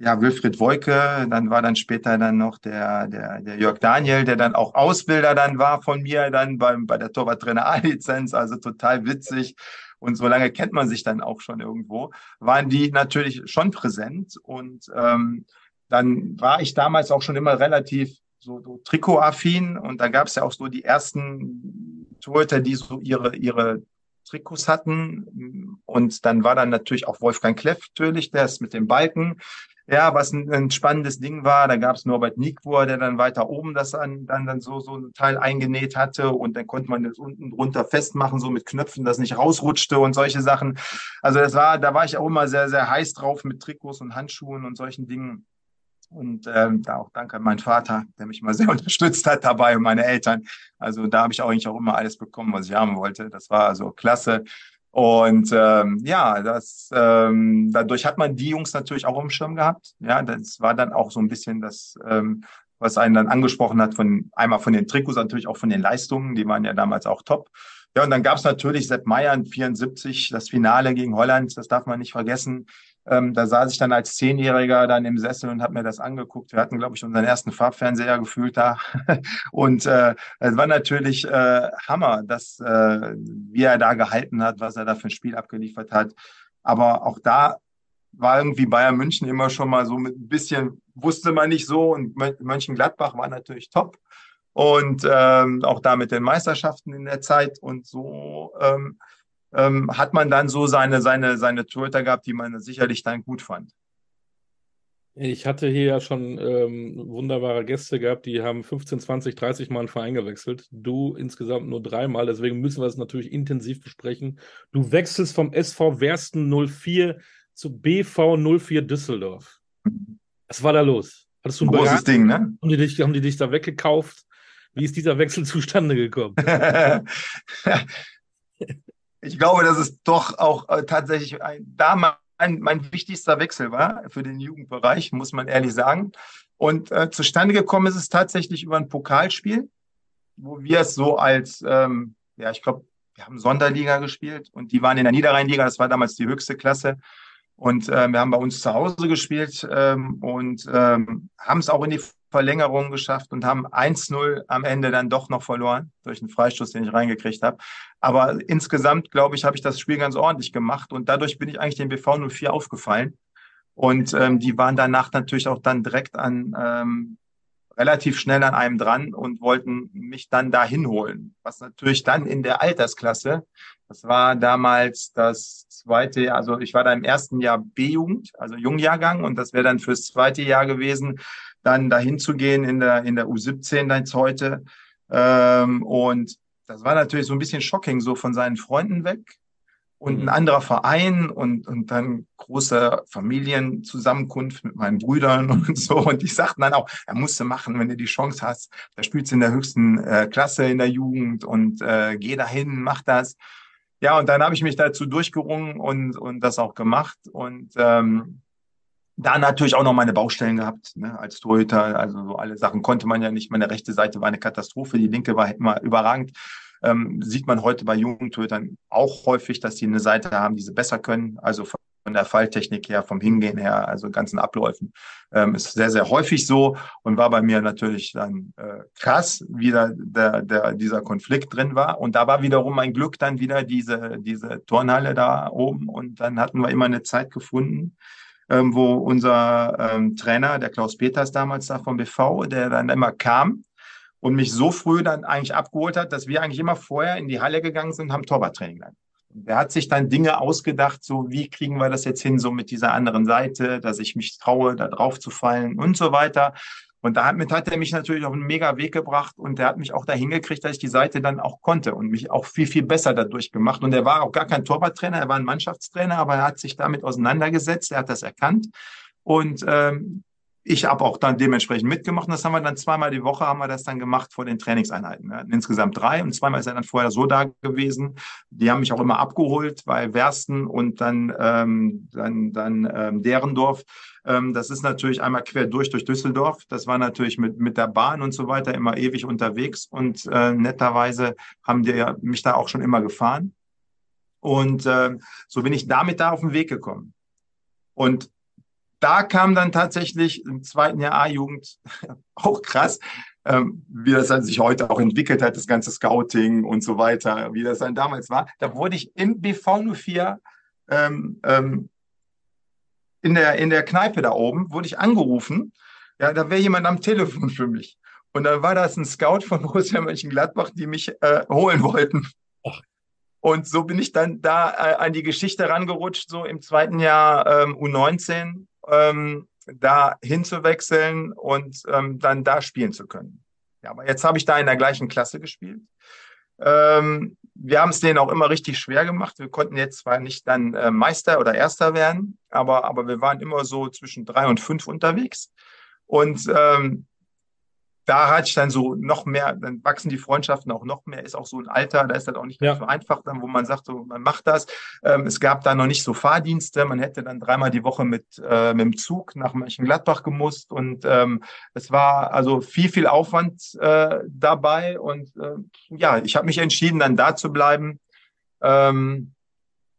ja, Wilfried Wolke, dann war dann später dann noch der, der, der Jörg Daniel, der dann auch Ausbilder dann war von mir, dann beim, bei der Torwarttrainer A-Lizenz, also total witzig. Und so lange kennt man sich dann auch schon irgendwo, waren die natürlich schon präsent. Und ähm, dann war ich damals auch schon immer relativ so, so trikotaffin und da gab es ja auch so die ersten Torhüter, die so ihre, ihre Trikots hatten. Und dann war dann natürlich auch Wolfgang Kleff natürlich, der ist mit dem Balken. ja, was ein, ein spannendes Ding war. Da gab es Norbert Niekwur, der dann weiter oben das an, dann, dann so, so ein Teil eingenäht hatte und dann konnte man das unten drunter festmachen, so mit Knöpfen, dass nicht rausrutschte und solche Sachen. Also das war, da war ich auch immer sehr, sehr heiß drauf mit Trikots und Handschuhen und solchen Dingen. Und ähm, da auch danke an meinen Vater, der mich mal sehr unterstützt hat dabei und meine Eltern. Also da habe ich auch eigentlich auch immer alles bekommen, was ich haben wollte. Das war also klasse. Und ähm, ja, das, ähm, dadurch hat man die Jungs natürlich auch im Schirm gehabt. Ja, das war dann auch so ein bisschen das, ähm, was einen dann angesprochen hat, von einmal von den Trikots, natürlich auch von den Leistungen, die waren ja damals auch top. Ja, und dann gab es natürlich Sepp Meyer in 74, das Finale gegen Holland, das darf man nicht vergessen. Ähm, da saß ich dann als Zehnjähriger dann im Sessel und habe mir das angeguckt. Wir hatten, glaube ich, unseren ersten Farbfernseher gefühlt da. und äh, es war natürlich äh, Hammer, dass, äh, wie er da gehalten hat, was er da für ein Spiel abgeliefert hat. Aber auch da war irgendwie Bayern München immer schon mal so mit ein bisschen, wusste man nicht so. Und Mönchengladbach war natürlich top. Und ähm, auch da mit den Meisterschaften in der Zeit. Und so ähm, ähm, hat man dann so seine, seine, seine Torhüter gehabt, die man sicherlich dann gut fand. Ich hatte hier ja schon ähm, wunderbare Gäste gehabt, die haben 15, 20, 30 Mal einen Verein gewechselt. Du insgesamt nur dreimal, deswegen müssen wir es natürlich intensiv besprechen. Du wechselst vom SV Wersten 04 zu BV 04 Düsseldorf. Was war da los? Hattest du ein großes Ding, ne? Haben die, dich, haben die dich da weggekauft? Wie ist dieser Wechsel zustande gekommen? ich glaube, dass es doch auch äh, tatsächlich ein, da mein, mein wichtigster Wechsel war für den Jugendbereich, muss man ehrlich sagen. Und äh, zustande gekommen ist es tatsächlich über ein Pokalspiel, wo wir es so als, ähm, ja, ich glaube, wir haben Sonderliga gespielt und die waren in der Niederrheinliga, das war damals die höchste Klasse. Und äh, wir haben bei uns zu Hause gespielt ähm, und ähm, haben es auch in die Verlängerung geschafft und haben 1-0 am Ende dann doch noch verloren durch einen Freistoß, den ich reingekriegt habe. Aber insgesamt, glaube ich, habe ich das Spiel ganz ordentlich gemacht und dadurch bin ich eigentlich dem BV 04 aufgefallen. Und ähm, die waren danach natürlich auch dann direkt an ähm, relativ schnell an einem dran und wollten mich dann dahin holen. Was natürlich dann in der Altersklasse, das war damals das zweite Jahr, also ich war da im ersten Jahr B-Jugend, also Jungjahrgang, und das wäre dann fürs zweite Jahr gewesen, dann dahin zu gehen in der, in der U17 jetzt heute. Ähm, und das war natürlich so ein bisschen shocking, so von seinen Freunden weg und ein mhm. anderer Verein und, und dann große Familienzusammenkunft mit meinen Brüdern und so. Und die sagten dann auch, er musste machen, wenn du die Chance hast. Da spielst du in der höchsten äh, Klasse in der Jugend und äh, geh dahin, mach das. Ja, und dann habe ich mich dazu durchgerungen und, und das auch gemacht. Und ähm, da natürlich auch noch meine Baustellen gehabt, ne, als Torhüter. Also so alle Sachen konnte man ja nicht. Meine rechte Seite war eine Katastrophe, die linke war immer überragend. Ähm, sieht man heute bei jungen Torhütern auch häufig, dass die eine Seite haben, die sie besser können. Also von der Falltechnik her, vom Hingehen her, also ganzen Abläufen. Ähm, ist sehr, sehr häufig so und war bei mir natürlich dann äh, krass, wie da der, der, dieser Konflikt drin war. Und da war wiederum mein Glück dann wieder diese, diese Turnhalle da oben. Und dann hatten wir immer eine Zeit gefunden, ähm, wo unser ähm, Trainer, der Klaus Peters damals da vom BV, der dann immer kam und mich so früh dann eigentlich abgeholt hat, dass wir eigentlich immer vorher in die Halle gegangen sind und haben Torwarttraining dann. Der hat sich dann Dinge ausgedacht, so wie kriegen wir das jetzt hin, so mit dieser anderen Seite, dass ich mich traue, da drauf zu fallen und so weiter. Und damit hat er mich natürlich auf einen mega Weg gebracht und der hat mich auch dahin gekriegt, dass ich die Seite dann auch konnte und mich auch viel, viel besser dadurch gemacht. Und er war auch gar kein Torwarttrainer, er war ein Mannschaftstrainer, aber er hat sich damit auseinandergesetzt, er hat das erkannt. Und ähm, ich habe auch dann dementsprechend mitgemacht und das haben wir dann zweimal die Woche haben wir das dann gemacht vor den Trainingseinheiten. Wir hatten insgesamt drei und zweimal ist er dann vorher so da gewesen. Die haben mich auch immer abgeholt bei Wersten und dann ähm, dann dann ähm, Derendorf. Ähm, das ist natürlich einmal quer durch durch Düsseldorf. Das war natürlich mit mit der Bahn und so weiter immer ewig unterwegs und äh, netterweise haben die ja mich da auch schon immer gefahren. Und äh, so bin ich damit da auf den Weg gekommen. Und da kam dann tatsächlich im zweiten Jahr A-Jugend auch krass, ähm, wie das dann sich heute auch entwickelt hat, das ganze Scouting und so weiter, wie das dann damals war. Da wurde ich im BV 04 ähm, ähm, in, der, in der Kneipe da oben, wurde ich angerufen. Ja, da wäre jemand am Telefon für mich. Und dann war das ein Scout von Borussia Mönchengladbach, die mich äh, holen wollten. Ach. Und so bin ich dann da äh, an die Geschichte rangerutscht, so im zweiten Jahr ähm, U19 ähm, da hinzuwechseln und ähm, dann da spielen zu können. Ja, aber jetzt habe ich da in der gleichen Klasse gespielt. Ähm, wir haben es denen auch immer richtig schwer gemacht. Wir konnten jetzt zwar nicht dann äh, Meister oder Erster werden, aber, aber wir waren immer so zwischen drei und fünf unterwegs. Und ähm, da hatte ich dann so noch mehr, dann wachsen die Freundschaften auch noch mehr, ist auch so ein Alter, da ist das auch nicht ja. so einfach, dann, wo man sagt, so, man macht das. Ähm, es gab da noch nicht so Fahrdienste, man hätte dann dreimal die Woche mit, äh, mit dem Zug nach Mönchengladbach gemusst und ähm, es war also viel, viel Aufwand äh, dabei und äh, ja, ich habe mich entschieden, dann da zu bleiben. Ähm,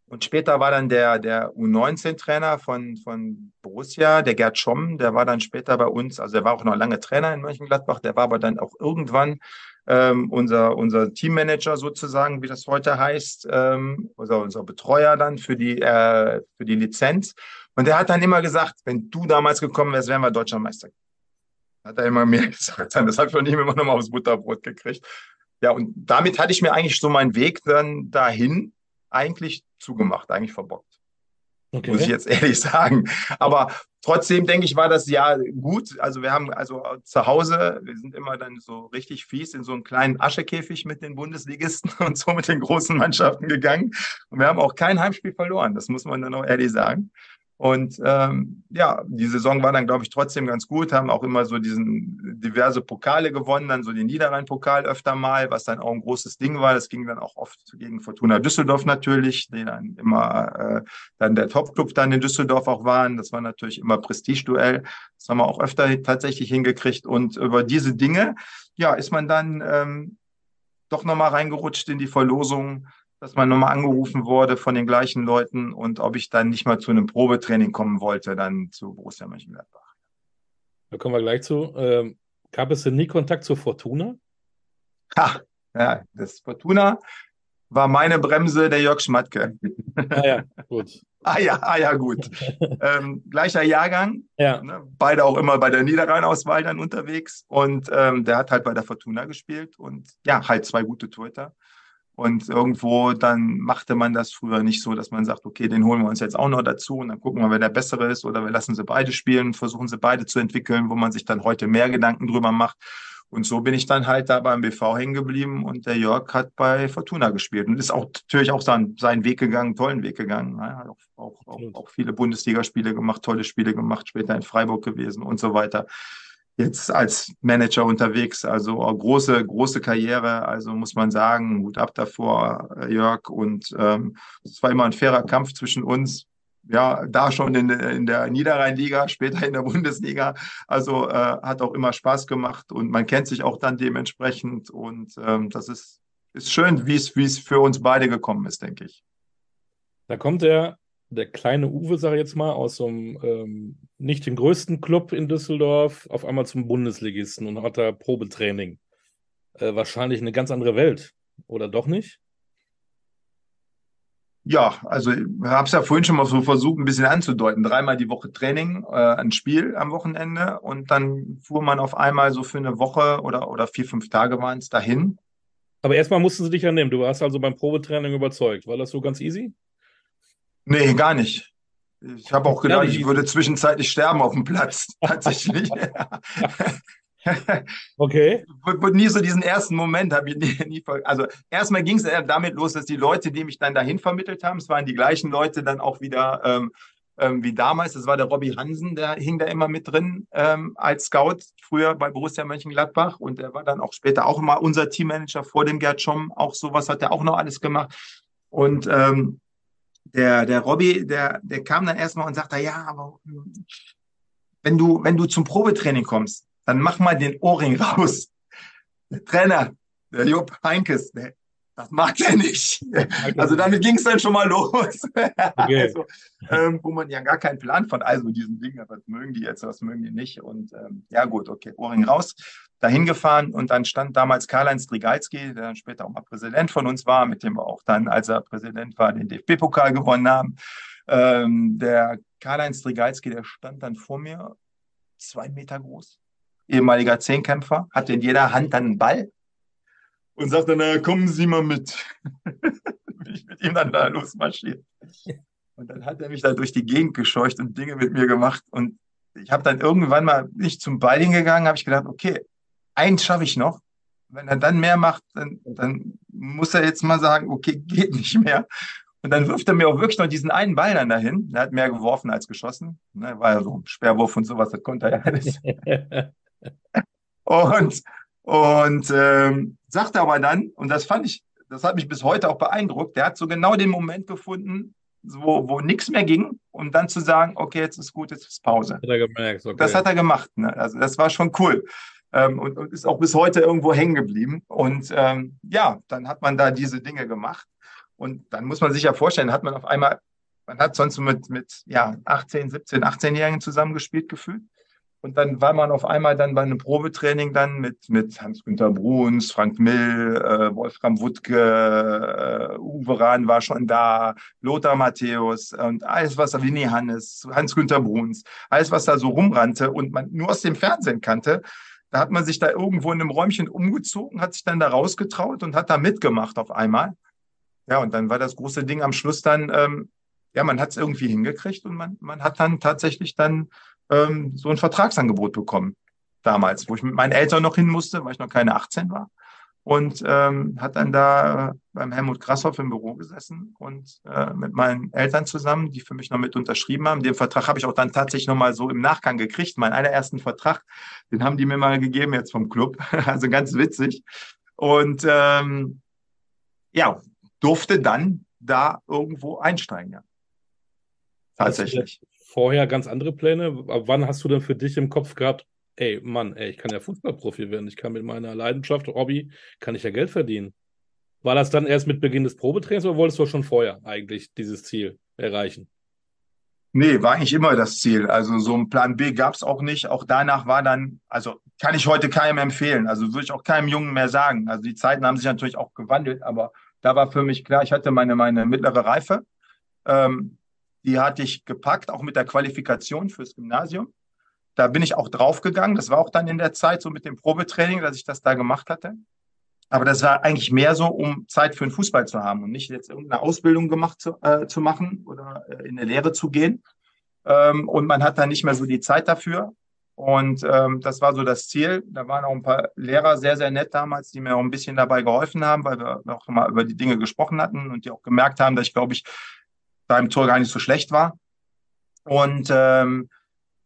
und später war dann der, der U19-Trainer von, von Borussia, der Gerd Schomm, der war dann später bei uns, also er war auch noch lange Trainer in Mönchengladbach, der war aber dann auch irgendwann ähm, unser, unser Teammanager sozusagen, wie das heute heißt, ähm, unser, unser Betreuer dann für die, äh, für die Lizenz. Und der hat dann immer gesagt, wenn du damals gekommen wärst, wären wir deutscher Meister. Hat er immer mehr gesagt. Das habe ich von ihm immer noch mal aufs Butterbrot gekriegt. Ja, und damit hatte ich mir eigentlich so meinen Weg dann dahin eigentlich zugemacht, eigentlich verbockt. Okay. Muss ich jetzt ehrlich sagen. Aber trotzdem denke ich, war das Jahr gut. Also wir haben also zu Hause, wir sind immer dann so richtig fies in so einen kleinen Aschekäfig mit den Bundesligisten und so mit den großen Mannschaften gegangen. Und wir haben auch kein Heimspiel verloren. Das muss man dann auch ehrlich sagen. Und ähm, ja, die Saison war dann, glaube ich, trotzdem ganz gut, haben auch immer so diesen diverse Pokale gewonnen, dann so den Niederrhein-Pokal öfter mal, was dann auch ein großes Ding war. Das ging dann auch oft gegen Fortuna Düsseldorf natürlich, die dann immer äh, dann der Top-Club dann in Düsseldorf auch waren. Das war natürlich immer Prestigeduell. Das haben wir auch öfter tatsächlich hingekriegt. Und über diese Dinge, ja, ist man dann ähm, doch nochmal reingerutscht in die Verlosung dass man nochmal angerufen wurde von den gleichen Leuten und ob ich dann nicht mal zu einem Probetraining kommen wollte, dann zu Borussia Mönchengladbach. Da kommen wir gleich zu. Ähm, gab es denn nie Kontakt zu Fortuna? Ha, ja, das Fortuna war meine Bremse der Jörg Schmatke. Ah ja, gut. ah ja, ah ja, gut. ähm, gleicher Jahrgang. Ja. Ne, beide auch immer bei der Niederrheinauswahl dann unterwegs. Und ähm, der hat halt bei der Fortuna gespielt und ja, halt zwei gute Torhüter. Und irgendwo dann machte man das früher nicht so, dass man sagt, okay, den holen wir uns jetzt auch noch dazu und dann gucken wir, wer der bessere ist oder wir lassen sie beide spielen, versuchen sie beide zu entwickeln, wo man sich dann heute mehr Gedanken drüber macht. Und so bin ich dann halt da beim BV hängen geblieben und der Jörg hat bei Fortuna gespielt und ist auch natürlich auch seinen, seinen Weg gegangen, tollen Weg gegangen. Ja, auch, auch, auch, auch viele Bundesligaspiele gemacht, tolle Spiele gemacht, später in Freiburg gewesen und so weiter jetzt als Manager unterwegs. Also große, große Karriere. Also muss man sagen, gut ab davor, äh, Jörg. Und ähm, es war immer ein fairer Kampf zwischen uns. Ja, da schon in, in der Niederrheinliga, später in der Bundesliga. Also äh, hat auch immer Spaß gemacht und man kennt sich auch dann dementsprechend. Und ähm, das ist, ist schön, wie es, für uns beide gekommen ist, denke ich. Da kommt er der kleine Uwe, sage ich jetzt mal, aus so einem ähm, nicht den größten Club in Düsseldorf, auf einmal zum Bundesligisten und hat da Probetraining. Äh, wahrscheinlich eine ganz andere Welt, oder doch nicht? Ja, also ich habe es ja vorhin schon mal so versucht, ein bisschen anzudeuten. Dreimal die Woche Training, äh, ein Spiel am Wochenende und dann fuhr man auf einmal so für eine Woche oder, oder vier, fünf Tage waren es dahin. Aber erstmal mussten sie dich ja nehmen. Du warst also beim Probetraining überzeugt. War das so ganz easy? Nee, gar nicht. Ich habe auch gedacht, ich würde zwischenzeitlich sterben auf dem Platz, tatsächlich. okay. Nie so diesen ersten Moment habe ich nie, nie Also erstmal ging es damit los, dass die Leute, die mich dann dahin vermittelt haben, es waren die gleichen Leute dann auch wieder ähm, ähm, wie damals. Das war der Robbie Hansen, der hing da immer mit drin ähm, als Scout, früher bei Borussia Mönchengladbach. Und der war dann auch später auch immer unser Teammanager vor dem Gerd Schomm. Auch sowas hat er auch noch alles gemacht. Und ähm, der, der Robby, der, der kam dann erstmal und sagte, ja, aber wenn du, wenn du zum Probetraining kommst, dann mach mal den Ohrring raus. Der Trainer, der Jupp Heinkes, der, das mag er nicht. Also damit ging es dann schon mal los. Okay. Also, ähm, wo man ja gar keinen Plan von also diesen Dingen, was mögen die jetzt, was mögen die nicht. Und ähm, ja gut, okay, Ohrring raus, dahin gefahren und dann stand damals Karl-Heinz Strigalski, der dann später auch mal Präsident von uns war, mit dem wir auch dann, als er Präsident war, den DFB-Pokal gewonnen haben. Ähm, der Karl-Heinz Strigalski, der stand dann vor mir, zwei Meter groß, ehemaliger Zehnkämpfer, hatte in jeder Hand dann einen Ball und sagte, na, kommen Sie mal mit. Ich mit ihm dann da losmarschiert. Und dann hat er mich da durch die Gegend gescheucht und Dinge mit mir gemacht. Und ich habe dann irgendwann mal nicht zum Ball hingegangen, habe ich gedacht, okay, eins schaffe ich noch. Wenn er dann mehr macht, dann, dann muss er jetzt mal sagen, okay, geht nicht mehr. Und dann wirft er mir auch wirklich noch diesen einen Ball dann dahin. Er hat mehr geworfen als geschossen. Ne, war ja so Sperrwurf und sowas, das konnte er ja alles. und und ähm, sagte aber dann, und das fand ich, das hat mich bis heute auch beeindruckt, der hat so genau den Moment gefunden, wo, wo nichts mehr ging, um dann zu sagen, okay, jetzt ist gut, jetzt ist Pause. Hat er gemerkt, okay. Das hat er gemacht. Ne? Also das war schon cool. Ähm, und, und, ist auch bis heute irgendwo hängen geblieben. Und ähm, ja, dann hat man da diese Dinge gemacht. Und dann muss man sich ja vorstellen, hat man auf einmal, man hat sonst mit, mit ja, 18, 17, 18-Jährigen zusammengespielt gefühlt. Und dann war man auf einmal dann bei einem Probetraining dann mit, mit Hans-Günter Bruns, Frank Mill, äh, Wolfram Wuttke, äh, Uwe Rahn war schon da, Lothar Matthäus und alles, was da, Winnie Hannes, Hans-Günter Bruns, alles, was da so rumrannte und man nur aus dem Fernsehen kannte. Da hat man sich da irgendwo in einem Räumchen umgezogen, hat sich dann da rausgetraut und hat da mitgemacht auf einmal. Ja, und dann war das große Ding am Schluss dann, ähm, ja, man hat es irgendwie hingekriegt und man, man hat dann tatsächlich dann ähm, so ein Vertragsangebot bekommen damals, wo ich mit meinen Eltern noch hin musste, weil ich noch keine 18 war. Und ähm, hat dann da äh, beim Helmut Krasshoff im Büro gesessen und äh, mit meinen Eltern zusammen, die für mich noch mit unterschrieben haben. Den Vertrag habe ich auch dann tatsächlich nochmal so im Nachgang gekriegt. Meinen allerersten Vertrag, den haben die mir mal gegeben jetzt vom Club. also ganz witzig. Und ähm, ja, durfte dann da irgendwo einsteigen, ja. Tatsächlich. Vorher ganz andere Pläne. Ab wann hast du denn für dich im Kopf gehabt, ey, Mann, ey, ich kann ja Fußballprofi werden. Ich kann mit meiner Leidenschaft, Hobby, kann ich ja Geld verdienen. War das dann erst mit Beginn des Probetrainings oder wolltest du schon vorher eigentlich dieses Ziel erreichen? Nee, war eigentlich immer das Ziel. Also so einen Plan B gab es auch nicht. Auch danach war dann, also kann ich heute keinem empfehlen. Also würde ich auch keinem Jungen mehr sagen. Also die Zeiten haben sich natürlich auch gewandelt, aber da war für mich klar, ich hatte meine, meine mittlere Reife. Ähm, die hatte ich gepackt, auch mit der Qualifikation fürs Gymnasium. Da bin ich auch draufgegangen. Das war auch dann in der Zeit so mit dem Probetraining, dass ich das da gemacht hatte. Aber das war eigentlich mehr so, um Zeit für den Fußball zu haben und nicht jetzt irgendeine Ausbildung gemacht zu, äh, zu machen oder äh, in eine Lehre zu gehen. Ähm, und man hat dann nicht mehr so die Zeit dafür. Und ähm, das war so das Ziel. Da waren auch ein paar Lehrer sehr, sehr nett damals, die mir auch ein bisschen dabei geholfen haben, weil wir auch mal über die Dinge gesprochen hatten und die auch gemerkt haben, dass ich, glaube ich, beim Tor gar nicht so schlecht war. Und ähm,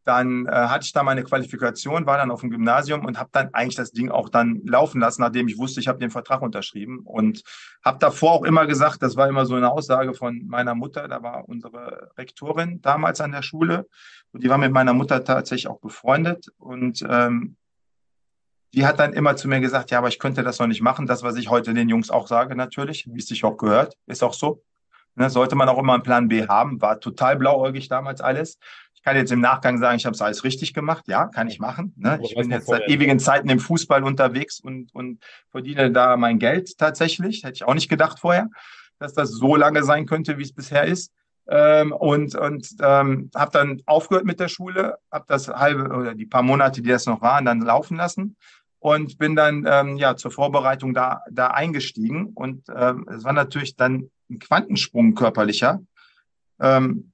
dann äh, hatte ich da meine Qualifikation, war dann auf dem Gymnasium und habe dann eigentlich das Ding auch dann laufen lassen, nachdem ich wusste, ich habe den Vertrag unterschrieben. Und habe davor auch immer gesagt, das war immer so eine Aussage von meiner Mutter, da war unsere Rektorin damals an der Schule und die war mit meiner Mutter tatsächlich auch befreundet. Und ähm, die hat dann immer zu mir gesagt, ja, aber ich könnte das noch nicht machen. Das, was ich heute den Jungs auch sage, natürlich, wie es sich auch gehört, ist auch so. Ne, sollte man auch immer einen Plan B haben. War total blauäugig damals alles. Ich kann jetzt im Nachgang sagen, ich habe es alles richtig gemacht. Ja, kann ich machen. Ne? Ich bin jetzt seit ewigen Zeiten im Fußball unterwegs und, und verdiene da mein Geld tatsächlich. Hätte ich auch nicht gedacht vorher, dass das so lange sein könnte, wie es bisher ist. Ähm, und und ähm, habe dann aufgehört mit der Schule, habe das halbe oder die paar Monate, die das noch waren, dann laufen lassen und bin dann ähm, ja zur Vorbereitung da da eingestiegen und ähm, es war natürlich dann ein Quantensprung körperlicher, ähm,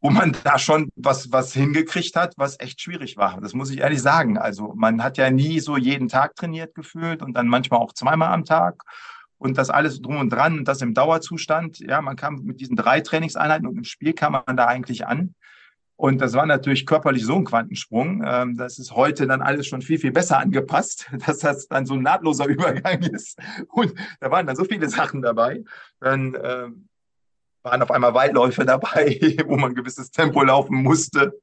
wo man da schon was, was hingekriegt hat, was echt schwierig war. Das muss ich ehrlich sagen. Also man hat ja nie so jeden Tag trainiert gefühlt und dann manchmal auch zweimal am Tag und das alles drum und dran und das im Dauerzustand. Ja, man kam mit diesen drei Trainingseinheiten und im Spiel kam man da eigentlich an. Und das war natürlich körperlich so ein Quantensprung. Ähm, das ist heute dann alles schon viel, viel besser angepasst, dass das dann so ein nahtloser Übergang ist. Und da waren dann so viele Sachen dabei. Dann ähm, waren auf einmal Weitläufe dabei, wo man ein gewisses Tempo laufen musste.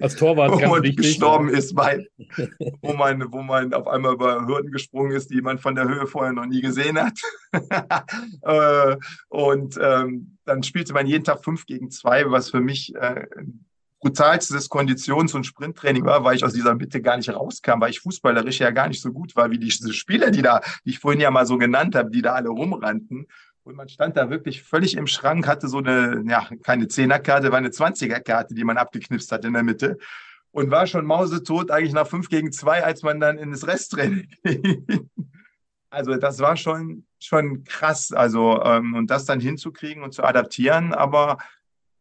Als Torwart wo man wichtig, gestorben ja. ist, weil, wo man, wo man auf einmal über Hürden gesprungen ist, die man von der Höhe vorher noch nie gesehen hat. Äh, und ähm, dann spielte man jeden Tag fünf gegen zwei, was für mich äh, brutalstes Konditions- und Sprinttraining war, weil ich aus dieser Mitte gar nicht rauskam, weil ich fußballerisch ja gar nicht so gut war wie diese Spieler, die da, die ich vorhin ja mal so genannt habe, die da alle rumrannten. Und man stand da wirklich völlig im Schrank, hatte so eine, ja, keine Zehnerkarte, war eine Zwanzigerkarte, die man abgeknipst hat in der Mitte. Und war schon mausetot eigentlich nach fünf gegen zwei, als man dann in das Resttraining ging. Also das war schon, schon krass. Also, ähm, und das dann hinzukriegen und zu adaptieren, aber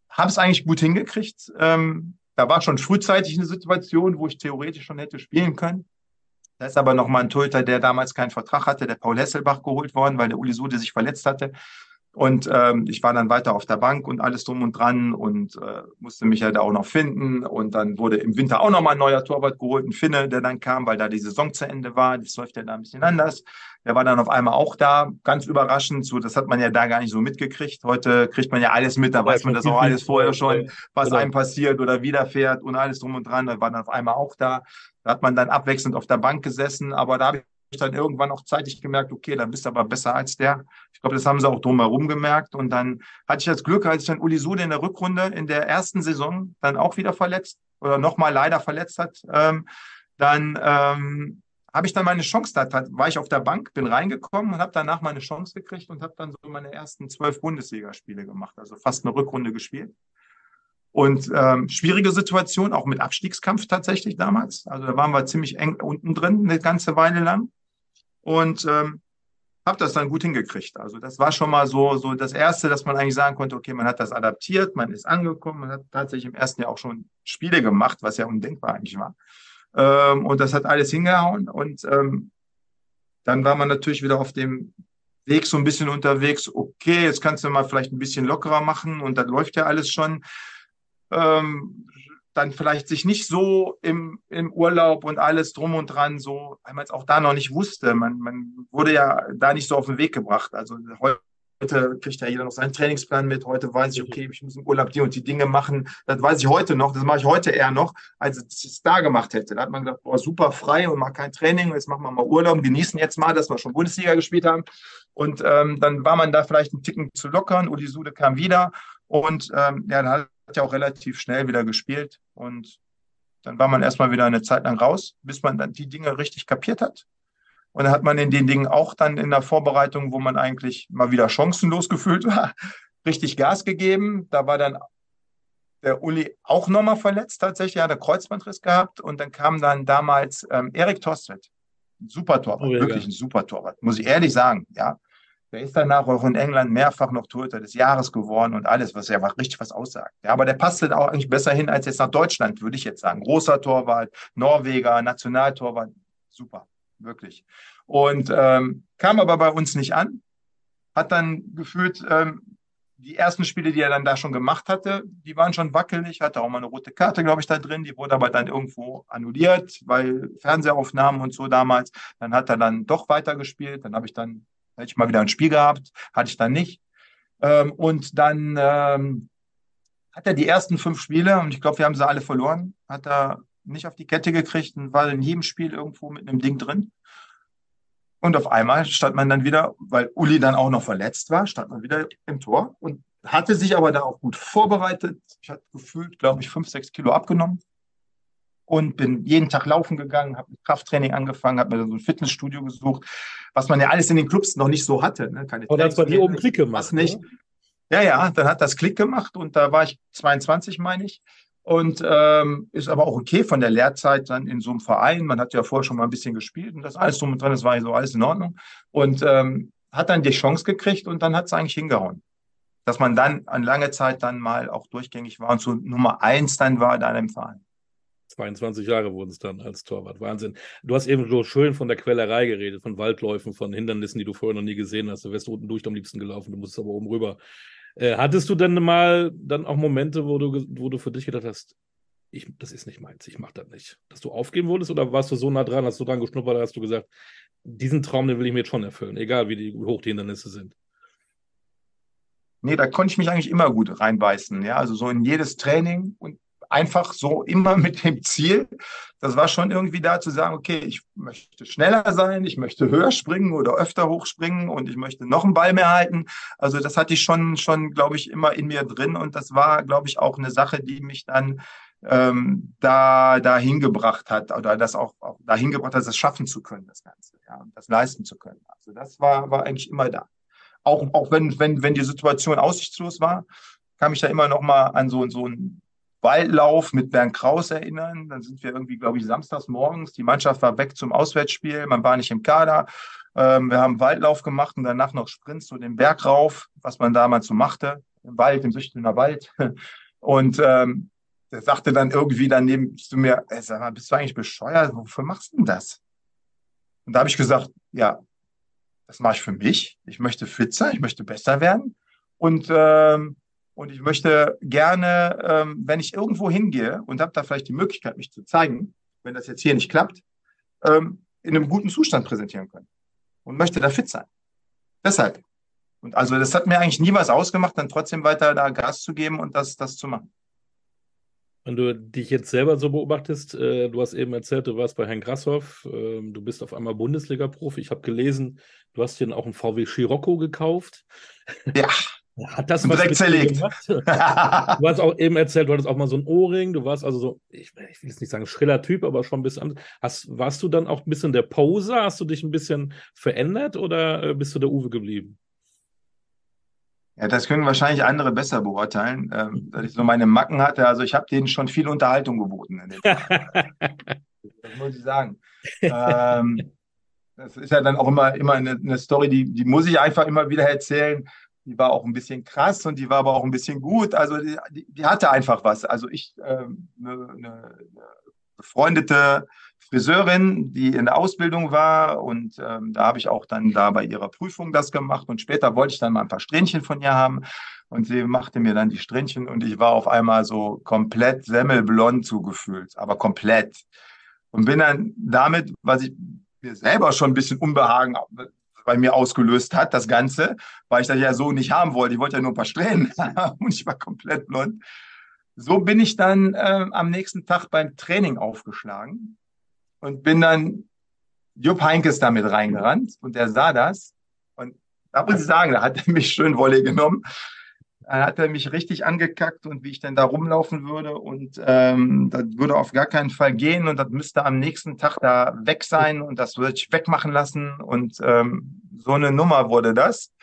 habe es eigentlich gut hingekriegt. Ähm, da war schon frühzeitig eine Situation, wo ich theoretisch schon hätte spielen können. Da ist aber nochmal ein Torhüter, der damals keinen Vertrag hatte, der Paul Hesselbach geholt worden, weil der Uli Sude sich verletzt hatte. Und ähm, ich war dann weiter auf der Bank und alles drum und dran und äh, musste mich ja da auch noch finden. Und dann wurde im Winter auch nochmal ein neuer Torwart geholt, ein Finne, der dann kam, weil da die Saison zu Ende war. Das läuft ja da ein bisschen anders. Der war dann auf einmal auch da, ganz überraschend. So, das hat man ja da gar nicht so mitgekriegt. Heute kriegt man ja alles mit, da weiß man das auch alles vorher schon, was genau. einem passiert oder widerfährt und alles drum und dran. Da war dann auf einmal auch da. Da hat man dann abwechselnd auf der Bank gesessen, aber da habe ich dann irgendwann auch zeitig gemerkt, okay, dann bist du aber besser als der. Ich glaube, das haben sie auch drumherum gemerkt. Und dann hatte ich das Glück, als ich dann Uli Sude in der Rückrunde in der ersten Saison dann auch wieder verletzt oder nochmal leider verletzt hat, ähm, dann ähm, habe ich dann meine Chance, da war ich auf der Bank, bin reingekommen und habe danach meine Chance gekriegt und habe dann so meine ersten zwölf Bundesligaspiele gemacht, also fast eine Rückrunde gespielt. Und ähm, schwierige Situation, auch mit Abstiegskampf tatsächlich damals. Also da waren wir ziemlich eng unten drin, eine ganze Weile lang. Und ähm, habe das dann gut hingekriegt. Also das war schon mal so, so das Erste, dass man eigentlich sagen konnte, okay, man hat das adaptiert, man ist angekommen, man hat tatsächlich im ersten Jahr auch schon Spiele gemacht, was ja undenkbar eigentlich war. Ähm, und das hat alles hingehauen. Und ähm, dann war man natürlich wieder auf dem Weg so ein bisschen unterwegs, okay, jetzt kannst du mal vielleicht ein bisschen lockerer machen und dann läuft ja alles schon ähm, dann vielleicht sich nicht so im, im Urlaub und alles drum und dran so, weil man es auch da noch nicht wusste. Man, man wurde ja da nicht so auf den Weg gebracht. Also heute kriegt ja jeder noch seinen Trainingsplan mit. Heute weiß ich, okay, ich muss im Urlaub die und die Dinge machen. Das weiß ich heute noch. Das mache ich heute eher noch, als ich es da gemacht hätte. Da hat man gesagt, boah, super frei und macht kein Training. Jetzt machen wir mal Urlaub, genießen jetzt mal, dass wir schon Bundesliga gespielt haben. Und ähm, dann war man da vielleicht einen Ticken zu lockern. Uli Sude kam wieder und ähm, ja, dann hat ja auch relativ schnell wieder gespielt und dann war man erstmal wieder eine Zeit lang raus, bis man dann die Dinge richtig kapiert hat. Und dann hat man in den Dingen auch dann in der Vorbereitung, wo man eigentlich mal wieder chancenlos gefühlt war, richtig Gas gegeben. Da war dann der Uli auch nochmal verletzt tatsächlich, er hat einen Kreuzbandriss gehabt und dann kam dann damals ähm, Erik Torstvedt. Ein super Torwart, oh, ja, wirklich ein super Torwart, muss ich ehrlich sagen, ja. Der ist danach auch in England mehrfach noch Torhüter des Jahres geworden und alles, was ja richtig was aussagt. Ja, aber der passt dann auch eigentlich besser hin als jetzt nach Deutschland, würde ich jetzt sagen. Großer Torwart, Norweger, Nationaltorwart, super, wirklich. Und ähm, kam aber bei uns nicht an, hat dann gefühlt ähm, die ersten Spiele, die er dann da schon gemacht hatte, die waren schon wackelig, hatte auch mal eine rote Karte, glaube ich, da drin, die wurde aber dann irgendwo annulliert, weil Fernsehaufnahmen und so damals. Dann hat er dann doch weitergespielt, dann habe ich dann Hätte ich mal wieder ein Spiel gehabt, hatte ich dann nicht. Ähm, und dann ähm, hat er die ersten fünf Spiele, und ich glaube, wir haben sie alle verloren, hat er nicht auf die Kette gekriegt und war in jedem Spiel irgendwo mit einem Ding drin. Und auf einmal stand man dann wieder, weil Uli dann auch noch verletzt war, stand man wieder im Tor und hatte sich aber da auch gut vorbereitet. Ich hatte gefühlt, glaube ich, fünf, sechs Kilo abgenommen und bin jeden Tag laufen gegangen, habe mit Krafttraining angefangen, habe mir so ein Fitnessstudio gesucht, was man ja alles in den Clubs noch nicht so hatte. Ne? Keine Oder hat bei dir oben Klick gemacht? Nicht. Ja, ja, dann hat das Klick gemacht und da war ich 22, meine ich. Und ähm, ist aber auch okay von der Lehrzeit dann in so einem Verein. Man hat ja vorher schon mal ein bisschen gespielt und das alles drum und dran, das war so alles in Ordnung. Und ähm, hat dann die Chance gekriegt und dann hat es eigentlich hingehauen. Dass man dann an lange Zeit dann mal auch durchgängig war und so Nummer eins dann war da im Verein. 22 Jahre wurden es dann als Torwart. Wahnsinn. Du hast eben so schön von der Quellerei geredet, von Waldläufen, von Hindernissen, die du vorher noch nie gesehen hast. Du wärst unten durch am liebsten gelaufen, du musst aber oben rüber. Äh, hattest du denn mal dann auch Momente, wo du, wo du für dich gedacht hast, ich, das ist nicht meins, ich mach das nicht. Dass du aufgeben wolltest oder warst du so nah dran, hast du dran geschnuppert, hast du gesagt, diesen Traum, den will ich mir jetzt schon erfüllen, egal wie, die, wie hoch die Hindernisse sind? Nee, da konnte ich mich eigentlich immer gut reinbeißen. Ja, also so in jedes Training und einfach so immer mit dem Ziel, das war schon irgendwie da zu sagen, okay, ich möchte schneller sein, ich möchte höher springen oder öfter hochspringen und ich möchte noch einen Ball mehr halten. Also das hatte ich schon, schon, glaube ich, immer in mir drin und das war, glaube ich, auch eine Sache, die mich dann ähm, da dahin gebracht hat oder das auch, auch dahin gebracht hat, das schaffen zu können, das Ganze, ja, und das leisten zu können. Also das war, war eigentlich immer da. Auch, auch wenn, wenn, wenn die Situation aussichtslos war, kam ich da immer noch mal an so, so ein Waldlauf mit Bernd Kraus erinnern. Dann sind wir irgendwie, glaube ich, samstags morgens. Die Mannschaft war weg zum Auswärtsspiel. Man war nicht im Kader. Ähm, wir haben Waldlauf gemacht und danach noch Sprints so den Berg rauf, was man damals so machte. Im Wald, im Süchtelner Wald. Und ähm, der sagte dann irgendwie daneben zu mir, ey, sag mal, bist du eigentlich bescheuert? Wofür machst du denn das? Und da habe ich gesagt, ja, das mache ich für mich. Ich möchte fit sein, ich möchte besser werden. Und, ähm, und ich möchte gerne, ähm, wenn ich irgendwo hingehe und habe da vielleicht die Möglichkeit, mich zu zeigen, wenn das jetzt hier nicht klappt, ähm, in einem guten Zustand präsentieren können. Und möchte da fit sein. Deshalb. Und also das hat mir eigentlich nie was ausgemacht, dann trotzdem weiter da Gas zu geben und das, das zu machen. Wenn du dich jetzt selber so beobachtest, äh, du hast eben erzählt, du warst bei Herrn Grasshoff, äh, du bist auf einmal Bundesliga-Profi. Ich habe gelesen, du hast dir auch einen VW Scirocco gekauft. Ja. Hat das was direkt zerlegt. du hast auch eben erzählt, du hattest auch mal so ein Ohrring, du warst also so, ich, ich will jetzt nicht sagen schriller Typ, aber schon ein bisschen anders. Hast, warst du dann auch ein bisschen der Poser? Hast du dich ein bisschen verändert oder äh, bist du der Uwe geblieben? Ja, das können wahrscheinlich andere besser beurteilen, ähm, dass ich so meine Macken hatte. Also ich habe denen schon viel Unterhaltung geboten. das muss ich sagen. ähm, das ist ja dann auch immer, immer eine, eine Story, die, die muss ich einfach immer wieder erzählen. Die war auch ein bisschen krass und die war aber auch ein bisschen gut. Also die, die hatte einfach was. Also ich, ähm, eine, eine befreundete Friseurin, die in der Ausbildung war. Und ähm, da habe ich auch dann da bei ihrer Prüfung das gemacht. Und später wollte ich dann mal ein paar Strähnchen von ihr haben. Und sie machte mir dann die Strähnchen und ich war auf einmal so komplett semmelblond zugefühlt, aber komplett. Und bin dann damit, was ich mir selber schon ein bisschen Unbehagen bei mir ausgelöst hat, das Ganze, weil ich das ja so nicht haben wollte. Ich wollte ja nur ein paar Strähnen und ich war komplett blond. So bin ich dann äh, am nächsten Tag beim Training aufgeschlagen und bin dann Jupp Heinkes damit reingerannt und der sah das. Und da muss ich sagen, da hat er mich schön Wolle genommen. Da hat er mich richtig angekackt und wie ich denn da rumlaufen würde. Und ähm, das würde auf gar keinen Fall gehen und das müsste am nächsten Tag da weg sein und das würde ich wegmachen lassen. Und ähm, so eine Nummer wurde das.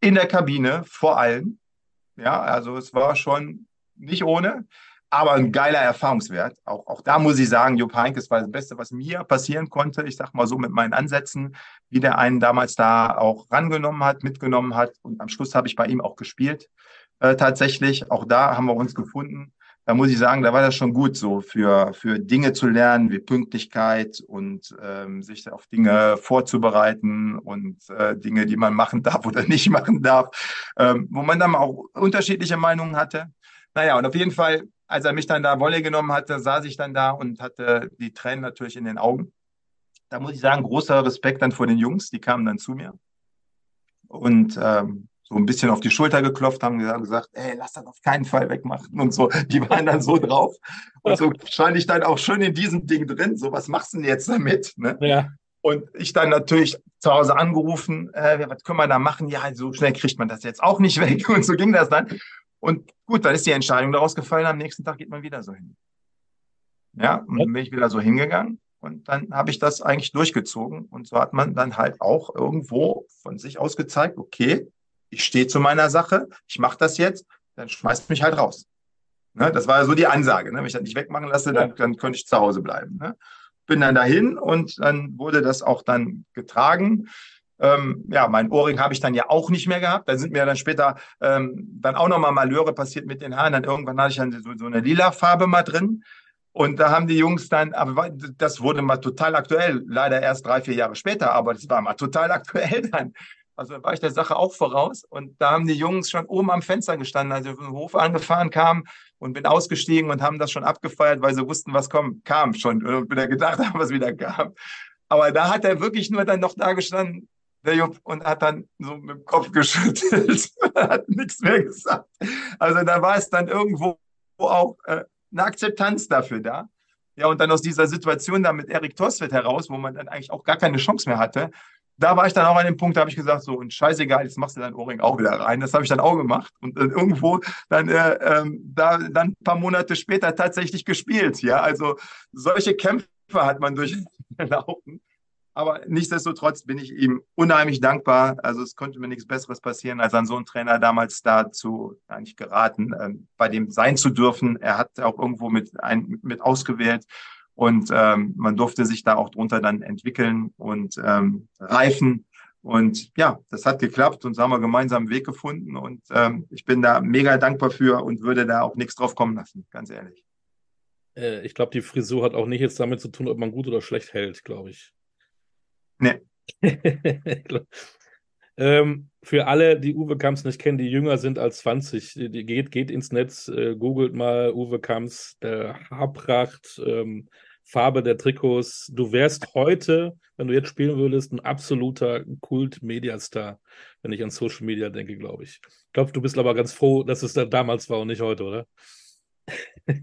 In der Kabine vor allem. Ja, also es war schon nicht ohne aber ein geiler Erfahrungswert. Auch, auch da muss ich sagen, Jupp Heynckes war das Beste, was mir passieren konnte. Ich sag mal so mit meinen Ansätzen, wie der einen damals da auch rangenommen hat, mitgenommen hat. Und am Schluss habe ich bei ihm auch gespielt. Äh, tatsächlich, auch da haben wir uns gefunden. Da muss ich sagen, da war das schon gut, so für, für Dinge zu lernen, wie Pünktlichkeit und ähm, sich auf Dinge vorzubereiten und äh, Dinge, die man machen darf oder nicht machen darf, ähm, wo man dann auch unterschiedliche Meinungen hatte. Naja, und auf jeden Fall als er mich dann da Wolle genommen hatte, saß ich dann da und hatte die Tränen natürlich in den Augen. Da muss ich sagen, großer Respekt dann vor den Jungs, die kamen dann zu mir und ähm, so ein bisschen auf die Schulter geklopft, haben gesagt, ey, lass das auf keinen Fall wegmachen und so. Die waren dann so drauf. Und so stand ich dann auch schön in diesem Ding drin. So, was machst du denn jetzt damit? Ne? Ja. Und ich dann natürlich zu Hause angerufen, äh, was können wir da machen? Ja, so schnell kriegt man das jetzt auch nicht weg. Und so ging das dann. Und gut, dann ist die Entscheidung daraus gefallen, am nächsten Tag geht man wieder so hin. Ja, und dann bin ich wieder so hingegangen und dann habe ich das eigentlich durchgezogen. Und so hat man dann halt auch irgendwo von sich aus gezeigt, okay, ich stehe zu meiner Sache, ich mache das jetzt, dann schmeißt mich halt raus. Ne, das war ja so die Ansage. Ne? Wenn ich das nicht wegmachen lasse, dann, dann könnte ich zu Hause bleiben. Ne? Bin dann dahin und dann wurde das auch dann getragen. Ähm, ja, mein Ohrring habe ich dann ja auch nicht mehr gehabt. Da sind mir dann später ähm, dann auch nochmal Malheure passiert mit den Haaren. Dann irgendwann hatte ich dann so, so eine lila Farbe mal drin. Und da haben die Jungs dann, aber das wurde mal total aktuell, leider erst drei, vier Jahre später, aber das war mal total aktuell dann. Also war ich der Sache auch voraus. Und da haben die Jungs schon oben am Fenster gestanden, als ich vom Hof angefahren kam und bin ausgestiegen und haben das schon abgefeiert, weil sie wussten, was kommt, kam schon. Und wieder gedacht haben, was wieder kam. Aber da hat er wirklich nur dann noch da gestanden, der Jupp, und hat dann so mit dem Kopf geschüttelt, hat nichts mehr gesagt. Also da war es dann irgendwo auch äh, eine Akzeptanz dafür da. Ja, und dann aus dieser Situation da mit Erik Tosfeld heraus, wo man dann eigentlich auch gar keine Chance mehr hatte, da war ich dann auch an dem Punkt, da habe ich gesagt, so, und scheißegal, jetzt machst du dein Ohrring auch wieder rein. Das habe ich dann auch gemacht. Und dann irgendwo dann, äh, ähm, da, dann ein paar Monate später tatsächlich gespielt. Ja, also solche Kämpfe hat man durchlaufen. Aber nichtsdestotrotz bin ich ihm unheimlich dankbar. Also es konnte mir nichts Besseres passieren, als an so einen Trainer damals dazu eigentlich geraten, ähm, bei dem sein zu dürfen. Er hat auch irgendwo mit, ein, mit ausgewählt und ähm, man durfte sich da auch drunter dann entwickeln und ähm, reifen. Und ja, das hat geklappt und so haben wir gemeinsam einen Weg gefunden. Und ähm, ich bin da mega dankbar für und würde da auch nichts drauf kommen lassen, ganz ehrlich. Äh, ich glaube, die Frisur hat auch nicht jetzt damit zu tun, ob man gut oder schlecht hält, glaube ich. Nee. ähm, für alle, die Uwe Kamps nicht kennen, die jünger sind als 20, die geht, geht ins Netz, äh, googelt mal Uwe Kamps, der Haarpracht, ähm, Farbe der Trikots. Du wärst heute, wenn du jetzt spielen würdest, ein absoluter Kult-Mediastar, wenn ich an Social Media denke, glaube ich. Ich glaube, du bist aber ganz froh, dass es da damals war und nicht heute, oder?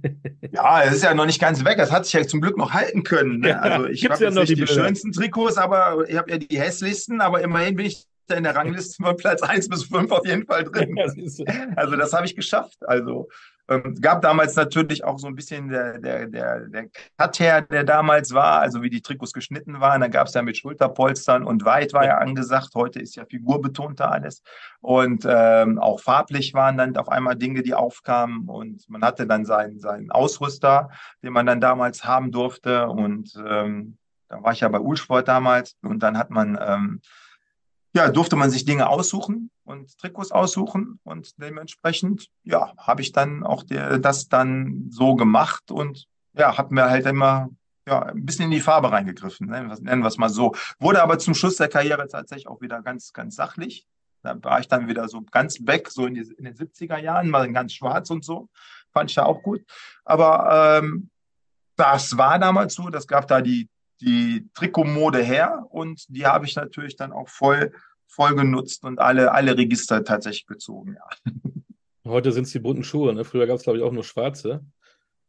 Ja, es ist ja noch nicht ganz weg. Das hat sich ja zum Glück noch halten können. Ne? Also ich habe ja nicht die, die schönsten Trikots, aber ich habe ja die hässlichsten, aber immerhin bin ich in der Rangliste von Platz 1 bis 5 auf jeden Fall drin. also das habe ich geschafft. Also ähm, gab damals natürlich auch so ein bisschen der, der, der, der Cut her, der damals war, also wie die Trikots geschnitten waren. Dann gab es ja mit Schulterpolstern und weit war ja angesagt. Heute ist ja figurbetonter alles. Und ähm, auch farblich waren dann auf einmal Dinge, die aufkamen. Und man hatte dann seinen, seinen Ausrüster, den man dann damals haben durfte. Und ähm, da war ich ja bei Ulsport damals. Und dann hat man ähm, ja, durfte man sich Dinge aussuchen und Trikots aussuchen und dementsprechend, ja, habe ich dann auch der, das dann so gemacht und ja, habe mir halt immer ja, ein bisschen in die Farbe reingegriffen, nennen wir es mal so. Wurde aber zum Schluss der Karriere tatsächlich auch wieder ganz, ganz sachlich. Da war ich dann wieder so ganz weg, so in, die, in den 70er Jahren, mal ganz schwarz und so. Fand ich ja auch gut. Aber ähm, das war damals so, das gab da die, die Trikotmode her und die habe ich natürlich dann auch voll, voll genutzt und alle, alle Register tatsächlich gezogen, ja. Heute sind es die bunten Schuhe, ne? Früher gab es, glaube ich, auch nur schwarze.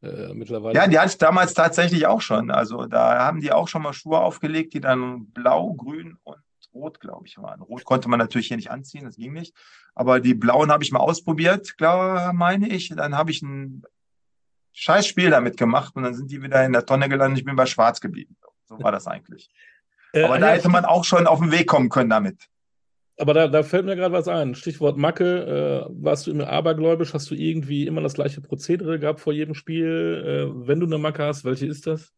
Äh, mittlerweile. Ja, die hatte ich damals tatsächlich auch schon. Also da haben die auch schon mal Schuhe aufgelegt, die dann blau, grün und rot, glaube ich, waren. Rot konnte man natürlich hier nicht anziehen, das ging nicht. Aber die blauen habe ich mal ausprobiert, glaube meine ich. Dann habe ich ein scheiß Spiel damit gemacht und dann sind die wieder in der Tonne gelandet. Ich bin bei Schwarz geblieben. So war das eigentlich. Äh, aber da hätte man auch schon auf den Weg kommen können damit. Aber da, da fällt mir gerade was ein. Stichwort Macke. Äh, warst du immer abergläubisch? Hast du irgendwie immer das gleiche Prozedere gehabt vor jedem Spiel? Äh, wenn du eine Macke hast, welche ist das?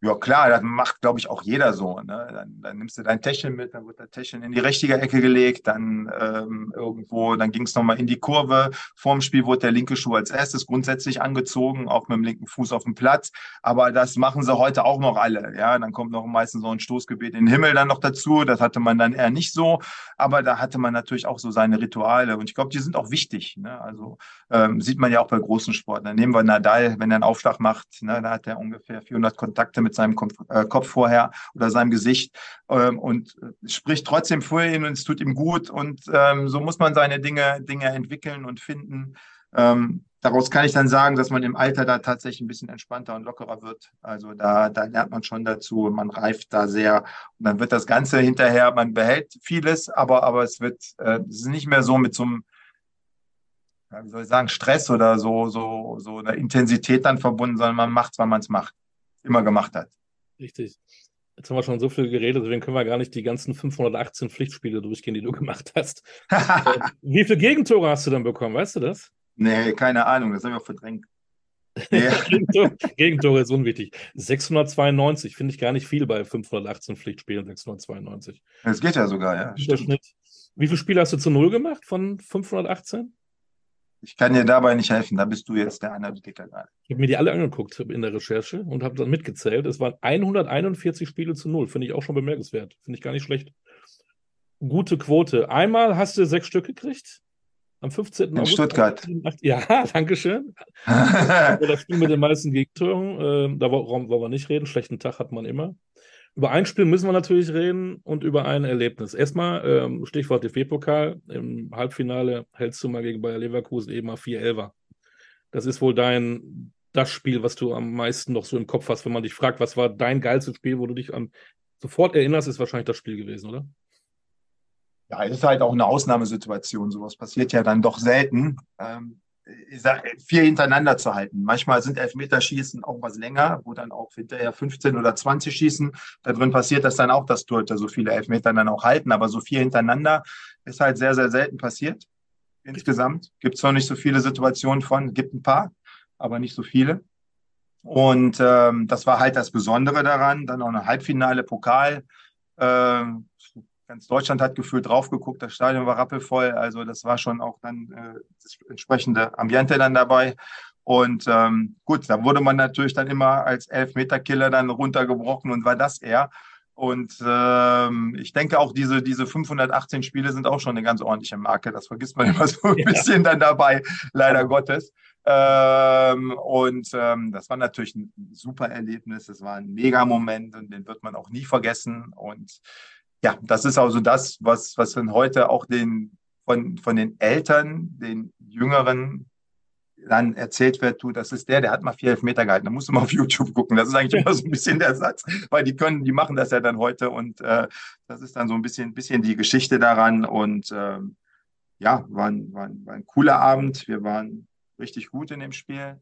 Ja, klar, das macht, glaube ich, auch jeder so. Ne? Dann, dann, nimmst du dein Täschchen mit, dann wird der Täschchen in die richtige Ecke gelegt, dann ähm, irgendwo, dann ging es nochmal in die Kurve. Vorm Spiel wurde der linke Schuh als erstes grundsätzlich angezogen, auch mit dem linken Fuß auf dem Platz. Aber das machen sie heute auch noch alle. Ja, dann kommt noch meistens so ein Stoßgebet in den Himmel dann noch dazu. Das hatte man dann eher nicht so. Aber da hatte man natürlich auch so seine Rituale. Und ich glaube, die sind auch wichtig. Ne? Also ähm, sieht man ja auch bei großen Sportlern. Nehmen wir Nadal, wenn er einen Aufschlag macht, ne, da hat er ungefähr 400 Kontakte mit mit seinem Kopf, äh, Kopf vorher oder seinem Gesicht ähm, und spricht trotzdem vor ihm und es tut ihm gut. Und ähm, so muss man seine Dinge, Dinge entwickeln und finden. Ähm, daraus kann ich dann sagen, dass man im Alter da tatsächlich ein bisschen entspannter und lockerer wird. Also da, da lernt man schon dazu, man reift da sehr und dann wird das Ganze hinterher, man behält vieles, aber, aber es wird, äh, es ist nicht mehr so mit so einem wie soll ich sagen, Stress oder so, so, so eine Intensität dann verbunden, sondern man macht es, weil man es macht immer gemacht hat. Richtig. Jetzt haben wir schon so viel geredet, deswegen können wir gar nicht die ganzen 518 Pflichtspiele durchgehen, die du gemacht hast. Äh, wie viele Gegentore hast du dann bekommen? Weißt du das? Nee, keine Ahnung, das haben wir verdrängt. Nee. Gegentore, Gegentore ist unwichtig. 692 finde ich gar nicht viel bei 518 Pflichtspielen, 692. Das geht ja sogar, ja. Wie viele Spiele hast du zu Null gemacht von 518? Ich kann dir dabei nicht helfen, da bist du jetzt der Analytiker gerade. Ich habe mir die alle angeguckt in der Recherche und habe dann mitgezählt. Es waren 141 Spiele zu null. Finde ich auch schon bemerkenswert. Finde ich gar nicht schlecht. Gute Quote. Einmal hast du sechs Stück gekriegt. Am 15. In August. Stuttgart. Ja, danke schön. das Spiel mit den meisten Gegentoren. Ähm, da wollen wir nicht reden. Schlechten Tag hat man immer. Über ein Spiel müssen wir natürlich reden und über ein Erlebnis. Erstmal ähm, Stichwort DFB-Pokal. Im Halbfinale hältst du mal gegen Bayer Leverkusen eben mal 4-11. Das ist wohl dein, das Spiel, was du am meisten noch so im Kopf hast, wenn man dich fragt, was war dein geilstes Spiel, wo du dich am sofort erinnerst, ist wahrscheinlich das Spiel gewesen, oder? Ja, es ist halt auch eine Ausnahmesituation. Sowas passiert ja dann doch selten. Ähm, ich sag, vier hintereinander zu halten. Manchmal sind Elfmeterschießen auch was länger, wo dann auch hinterher 15 oder 20 schießen. Da drin passiert das dann auch, dass Torhüter so viele Elfmeter dann auch halten. Aber so vier hintereinander ist halt sehr, sehr selten passiert. Insgesamt gibt es noch nicht so viele Situationen von, gibt ein paar, aber nicht so viele. Und ähm, das war halt das Besondere daran. Dann auch eine Halbfinale Pokal. Ähm, ganz Deutschland hat gefühlt drauf geguckt, das Stadion war rappelvoll. Also das war schon auch dann äh, das entsprechende Ambiente dann dabei. Und ähm, gut, da wurde man natürlich dann immer als Elfmeterkiller dann runtergebrochen und war das er. Und ähm, ich denke auch, diese, diese 518 Spiele sind auch schon eine ganz ordentliche Marke. Das vergisst man immer so ein ja. bisschen dann dabei, leider Gottes. Ähm, und ähm, das war natürlich ein super Erlebnis. Das war ein Mega-Moment und den wird man auch nie vergessen. Und ja, das ist also das, was, was dann heute auch den, von, von den Eltern, den Jüngeren dann erzählt wird, du, das ist der, der hat mal vier Elfmeter gehalten. Da musst du mal auf YouTube gucken. Das ist eigentlich immer so ein bisschen der Satz, weil die können, die machen das ja dann heute und äh, das ist dann so ein bisschen, bisschen die Geschichte daran und ähm, ja, war ein, war, ein, war ein cooler Abend. Wir waren richtig gut in dem Spiel.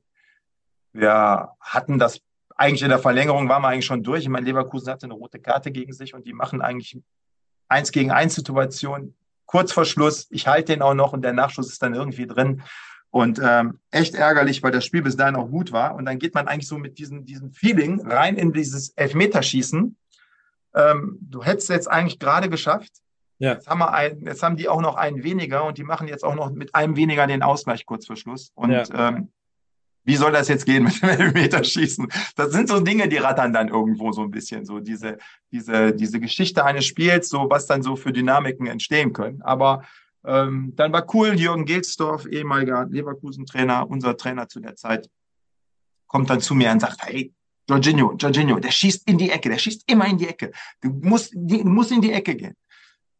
Wir hatten das eigentlich in der Verlängerung waren wir eigentlich schon durch. Ich meine, Leverkusen hatte eine rote Karte gegen sich und die machen eigentlich eins gegen eins Situation. Kurz vor Schluss, ich halte den auch noch und der Nachschuss ist dann irgendwie drin. Und ähm, echt ärgerlich, weil das Spiel bis dahin auch gut war. Und dann geht man eigentlich so mit diesem, diesem Feeling rein in dieses Elfmeterschießen. Ähm, du hättest jetzt eigentlich gerade geschafft. Ja. Jetzt, haben wir ein, jetzt haben die auch noch einen weniger und die machen jetzt auch noch mit einem weniger den Ausgleich kurz vor Schluss. Und ja. ähm, wie soll das jetzt gehen mit dem Elfmeterschießen? Das sind so Dinge, die rattern dann irgendwo so ein bisschen, so diese, diese, diese Geschichte eines Spiels, so was dann so für Dynamiken entstehen können. Aber ähm, dann war cool, Jürgen Gelsdorf, ehemaliger Leverkusen-Trainer, unser Trainer zu der Zeit, kommt dann zu mir und sagt, hey, Jorginho, Jorginho, der schießt in die Ecke, der schießt immer in die Ecke. Du musst, du musst in die Ecke gehen.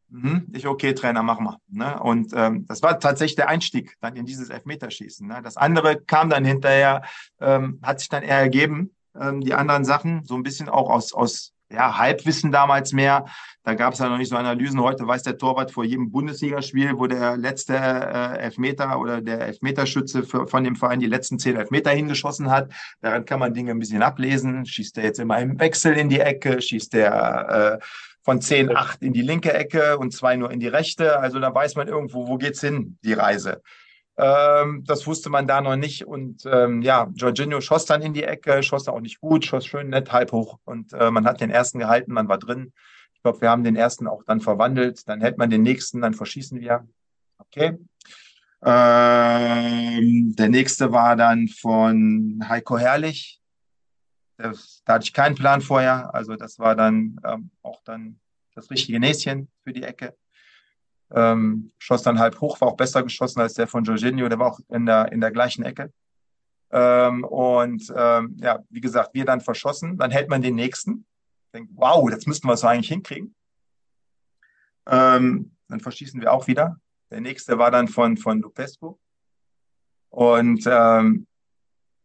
Mhm. Ich, okay, Trainer, mach mal. Ne? Und ähm, das war tatsächlich der Einstieg dann in dieses Elfmeterschießen. Ne? Das andere kam dann hinterher, ähm, hat sich dann eher ergeben, ähm, die anderen Sachen, so ein bisschen auch aus, aus ja, Halbwissen damals mehr. Da gab es ja noch nicht so Analysen. Heute weiß der Torwart vor jedem Bundesligaspiel, wo der letzte äh, Elfmeter oder der Elfmeterschütze für, von dem Verein die letzten zehn Elfmeter hingeschossen hat. Daran kann man Dinge ein bisschen ablesen. Schießt der jetzt immer im Wechsel in die Ecke? Schießt der äh, von 10, 8 in die linke Ecke und zwei nur in die rechte. Also da weiß man irgendwo, wo geht's hin, die Reise. Ähm, das wusste man da noch nicht. Und ähm, ja, Jorginho schoss dann in die Ecke, schoss auch nicht gut, schoss schön nett halb hoch. Und äh, man hat den ersten gehalten, man war drin. Ich glaube, wir haben den ersten auch dann verwandelt. Dann hält man den nächsten, dann verschießen wir. Okay. Ähm, der nächste war dann von Heiko Herrlich. Das, da hatte ich keinen Plan vorher. Also das war dann ähm, auch dann das richtige Näschen für die Ecke. Ähm, schoss dann halb hoch, war auch besser geschossen als der von Jorginho, der war auch in der, in der gleichen Ecke. Ähm, und ähm, ja, wie gesagt, wir dann verschossen, dann hält man den nächsten. Denkt, wow, das müssten wir so eigentlich hinkriegen. Ähm, dann verschießen wir auch wieder. Der nächste war dann von, von Lupescu. Und ähm,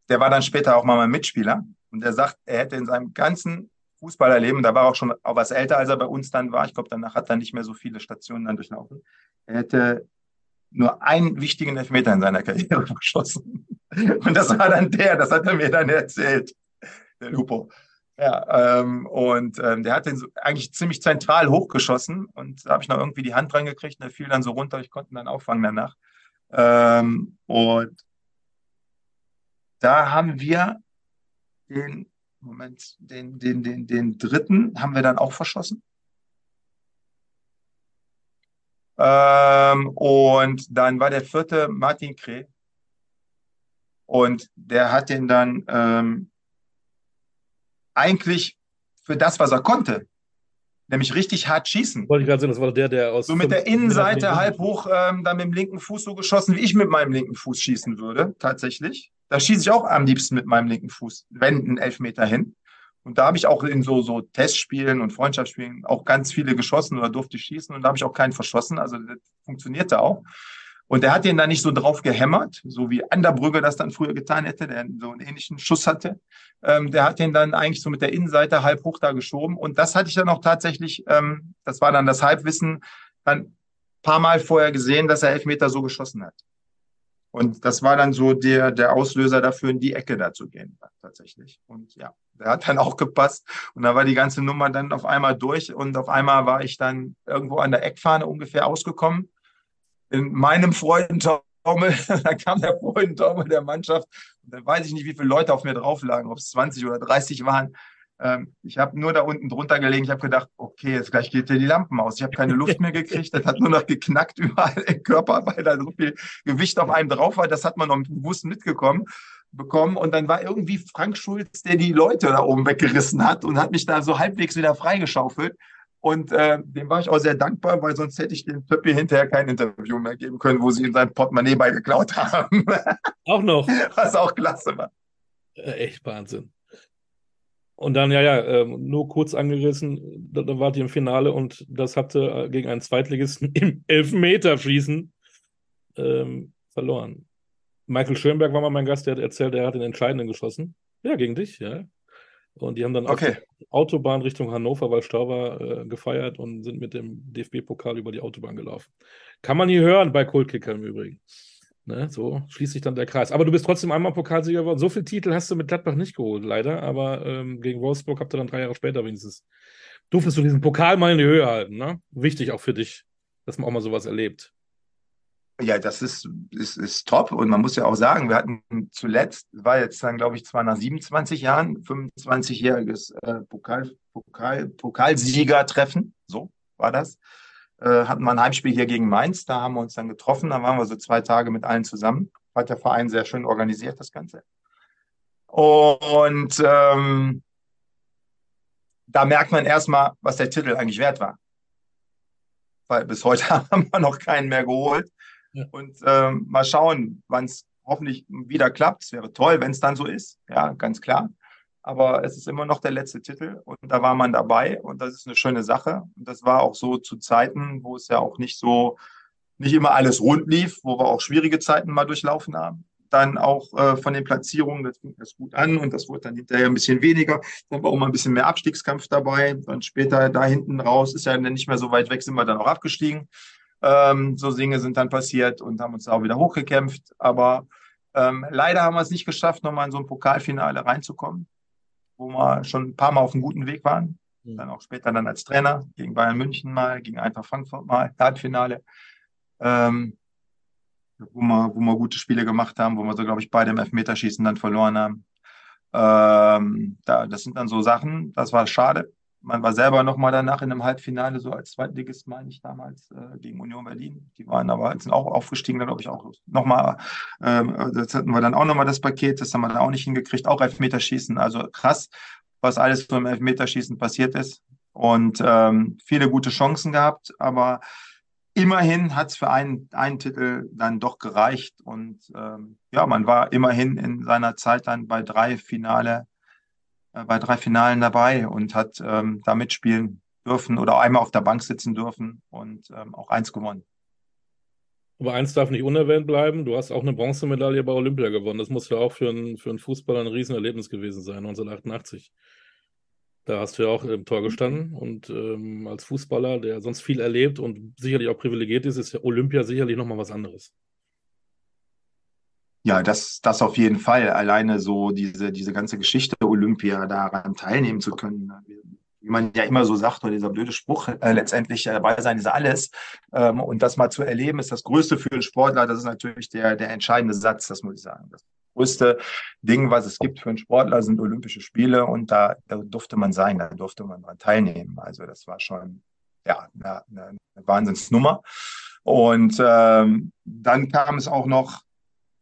der war dann später auch mal mein Mitspieler. Und er sagt, er hätte in seinem ganzen Fußballerleben, da war auch schon auch was älter, als er bei uns dann war. Ich glaube, danach hat er nicht mehr so viele Stationen dann durchlaufen. Er hätte nur einen wichtigen Elfmeter in seiner Karriere geschossen. Und das war dann der, das hat er mir dann erzählt, der Lupo. Ja, ähm, und ähm, der hat den so eigentlich ziemlich zentral hochgeschossen und da habe ich noch irgendwie die Hand dran gekriegt und der fiel dann so runter, ich konnte ihn dann auffangen danach. Ähm, und da haben wir den, Moment, den, den, den, den dritten haben wir dann auch verschossen. Ähm, und dann war der vierte Martin Kreh. Und der hat den dann ähm, eigentlich für das, was er konnte, nämlich richtig hart schießen. Wollte ich gerade sagen, das war der, der aus. So mit der Innenseite halb hoch, ähm, dann mit dem linken Fuß so geschossen, wie ich mit meinem linken Fuß schießen würde, tatsächlich. Da schieße ich auch am liebsten mit meinem linken Fuß, wenn ein Elfmeter hin. Und da habe ich auch in so, so Testspielen und Freundschaftsspielen auch ganz viele geschossen oder durfte schießen und da habe ich auch keinen verschossen. Also das funktionierte auch. Und der hat den da nicht so drauf gehämmert, so wie Anderbrügge das dann früher getan hätte, der so einen ähnlichen Schuss hatte. Ähm, der hat den dann eigentlich so mit der Innenseite halb hoch da geschoben. Und das hatte ich dann auch tatsächlich, ähm, das war dann das Halbwissen, dann paar Mal vorher gesehen, dass er Elfmeter so geschossen hat. Und das war dann so der, der Auslöser dafür, in die Ecke da zu gehen, tatsächlich. Und ja, der hat dann auch gepasst. Und da war die ganze Nummer dann auf einmal durch. Und auf einmal war ich dann irgendwo an der Eckfahne ungefähr ausgekommen. In meinem Freudentaumel, da kam der Freudentaumel der Mannschaft. Und dann weiß ich nicht, wie viele Leute auf mir drauf lagen, ob es 20 oder 30 waren. Ähm, ich habe nur da unten drunter gelegen. Ich habe gedacht, okay, jetzt gleich geht dir die Lampen aus. Ich habe keine Luft mehr gekriegt. Das hat nur noch geknackt überall im Körper, weil da so viel Gewicht auf einem drauf war. Das hat man noch bewusst mitgekommen bekommen. Und dann war irgendwie Frank Schulz, der die Leute da oben weggerissen hat und hat mich da so halbwegs wieder freigeschaufelt. Und äh, dem war ich auch sehr dankbar, weil sonst hätte ich dem Töppi hinterher kein Interview mehr geben können, wo sie in sein Portemonnaie beigeklaut haben. Auch noch. Was auch klasse war. Äh, echt Wahnsinn. Und dann, ja, ja, äh, nur kurz angerissen, da, da wart ihr im Finale und das hatte äh, gegen einen Zweitligisten im Elfmeterschießen ähm, verloren. Michael Schönberg war mal mein Gast, der hat erzählt, er hat den Entscheidenden geschossen. Ja, gegen dich, ja. Und die haben dann okay. auf der Autobahn Richtung Hannover, weil Stau war, äh, gefeiert und sind mit dem DFB-Pokal über die Autobahn gelaufen. Kann man hier hören bei Kultkicker im Übrigen. Ne, so schließt sich dann der Kreis. Aber du bist trotzdem einmal Pokalsieger geworden. So viele Titel hast du mit Gladbach nicht geholt, leider. Aber ähm, gegen Wolfsburg habt ihr dann drei Jahre später wenigstens. Durftest du diesen Pokal mal in die Höhe halten, ne? Wichtig auch für dich, dass man auch mal sowas erlebt. Ja, das ist, ist, ist top. Und man muss ja auch sagen, wir hatten zuletzt, war jetzt dann, glaube ich, zwar nach 27 Jahren, 25-jähriges äh, Pokal, Pokal, Pokalsiegertreffen. So war das. Äh, hatten wir ein Heimspiel hier gegen Mainz. Da haben wir uns dann getroffen. Da waren wir so zwei Tage mit allen zusammen. Hat der Verein sehr schön organisiert, das Ganze. Und ähm, da merkt man erstmal, was der Titel eigentlich wert war. Weil bis heute haben wir noch keinen mehr geholt. Ja. Und ähm, mal schauen, wann es hoffentlich wieder klappt. Es wäre toll, wenn es dann so ist. Ja, ganz klar. Aber es ist immer noch der letzte Titel und da war man dabei und das ist eine schöne Sache. Und das war auch so zu Zeiten, wo es ja auch nicht so, nicht immer alles rund lief, wo wir auch schwierige Zeiten mal durchlaufen haben. Dann auch äh, von den Platzierungen, das fing das gut an und das wurde dann hinterher ein bisschen weniger. Dann war auch mal ein bisschen mehr Abstiegskampf dabei. Dann später da hinten raus, ist ja nicht mehr so weit weg, sind wir dann auch abgestiegen. Ähm, so Dinge sind dann passiert und haben uns auch wieder hochgekämpft. Aber ähm, leider haben wir es nicht geschafft, nochmal in so ein Pokalfinale reinzukommen, wo wir schon ein paar Mal auf einem guten Weg waren. Mhm. Dann auch später dann als Trainer gegen Bayern München mal, gegen Eintracht Frankfurt mal, Halbfinale. Ähm, wo wir, wo wir gute Spiele gemacht haben, wo wir so, glaube ich, beide im Elfmeterschießen dann verloren haben. Ähm, da, das sind dann so Sachen, das war schade man war selber nochmal danach in einem Halbfinale, so als Zweitligist, meine ich damals, äh, gegen Union Berlin. Die waren aber sind auch aufgestiegen, dann glaube ich auch nochmal, ähm, das hatten wir dann auch nochmal das Paket, das haben wir da auch nicht hingekriegt, auch Elfmeterschießen. Also krass, was alles so im Elfmeterschießen passiert ist. Und ähm, viele gute Chancen gehabt, aber immerhin hat es für einen, einen Titel dann doch gereicht. Und ähm, ja, man war immerhin in seiner Zeit dann bei drei Finale äh, bei drei Finalen dabei und hat ähm, da mitspielen dürfen oder einmal auf der Bank sitzen dürfen und ähm, auch eins gewonnen. Aber eins darf nicht unerwähnt bleiben. Du hast auch eine Bronzemedaille bei Olympia gewonnen. Das muss ja auch für einen, für einen Fußballer ein Riesenerlebnis gewesen sein, 1988. Da hast du ja auch im Tor gestanden und ähm, als Fußballer, der sonst viel erlebt und sicherlich auch privilegiert ist, ist ja Olympia sicherlich nochmal was anderes. Ja, das, das auf jeden Fall. Alleine so diese, diese ganze Geschichte Olympia daran teilnehmen zu können. Wie man ja immer so sagt, oder dieser blöde Spruch, äh, letztendlich äh, dabei sein ist alles. Ähm, und das mal zu erleben, ist das Größte für einen Sportler. Das ist natürlich der, der entscheidende Satz, das muss ich sagen. Das größte Ding, was es gibt für einen Sportler, sind Olympische Spiele. Und da, da durfte man sein, da durfte man daran teilnehmen. Also das war schon, ja, eine, eine Wahnsinnsnummer. Und ähm, dann kam es auch noch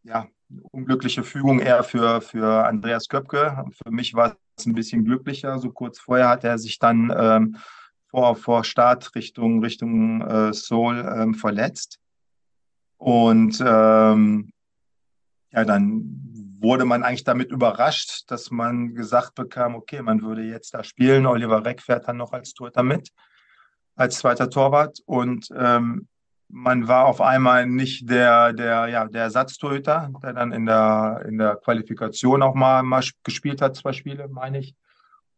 ja, unglückliche Fügung eher für, für Andreas Köpke. Für mich war es ein bisschen glücklicher. So kurz vorher hat er sich dann ähm, vor, vor Start Richtung, Richtung äh, Seoul ähm, verletzt. Und ähm, ja, dann wurde man eigentlich damit überrascht, dass man gesagt bekam, okay, man würde jetzt da spielen. Oliver Reck fährt dann noch als Torhüter mit, als zweiter Torwart. Und ähm, man war auf einmal nicht der, der, ja, der Ersatztorhüter, der dann in der, in der Qualifikation auch mal, mal gespielt hat, zwei Spiele, meine ich.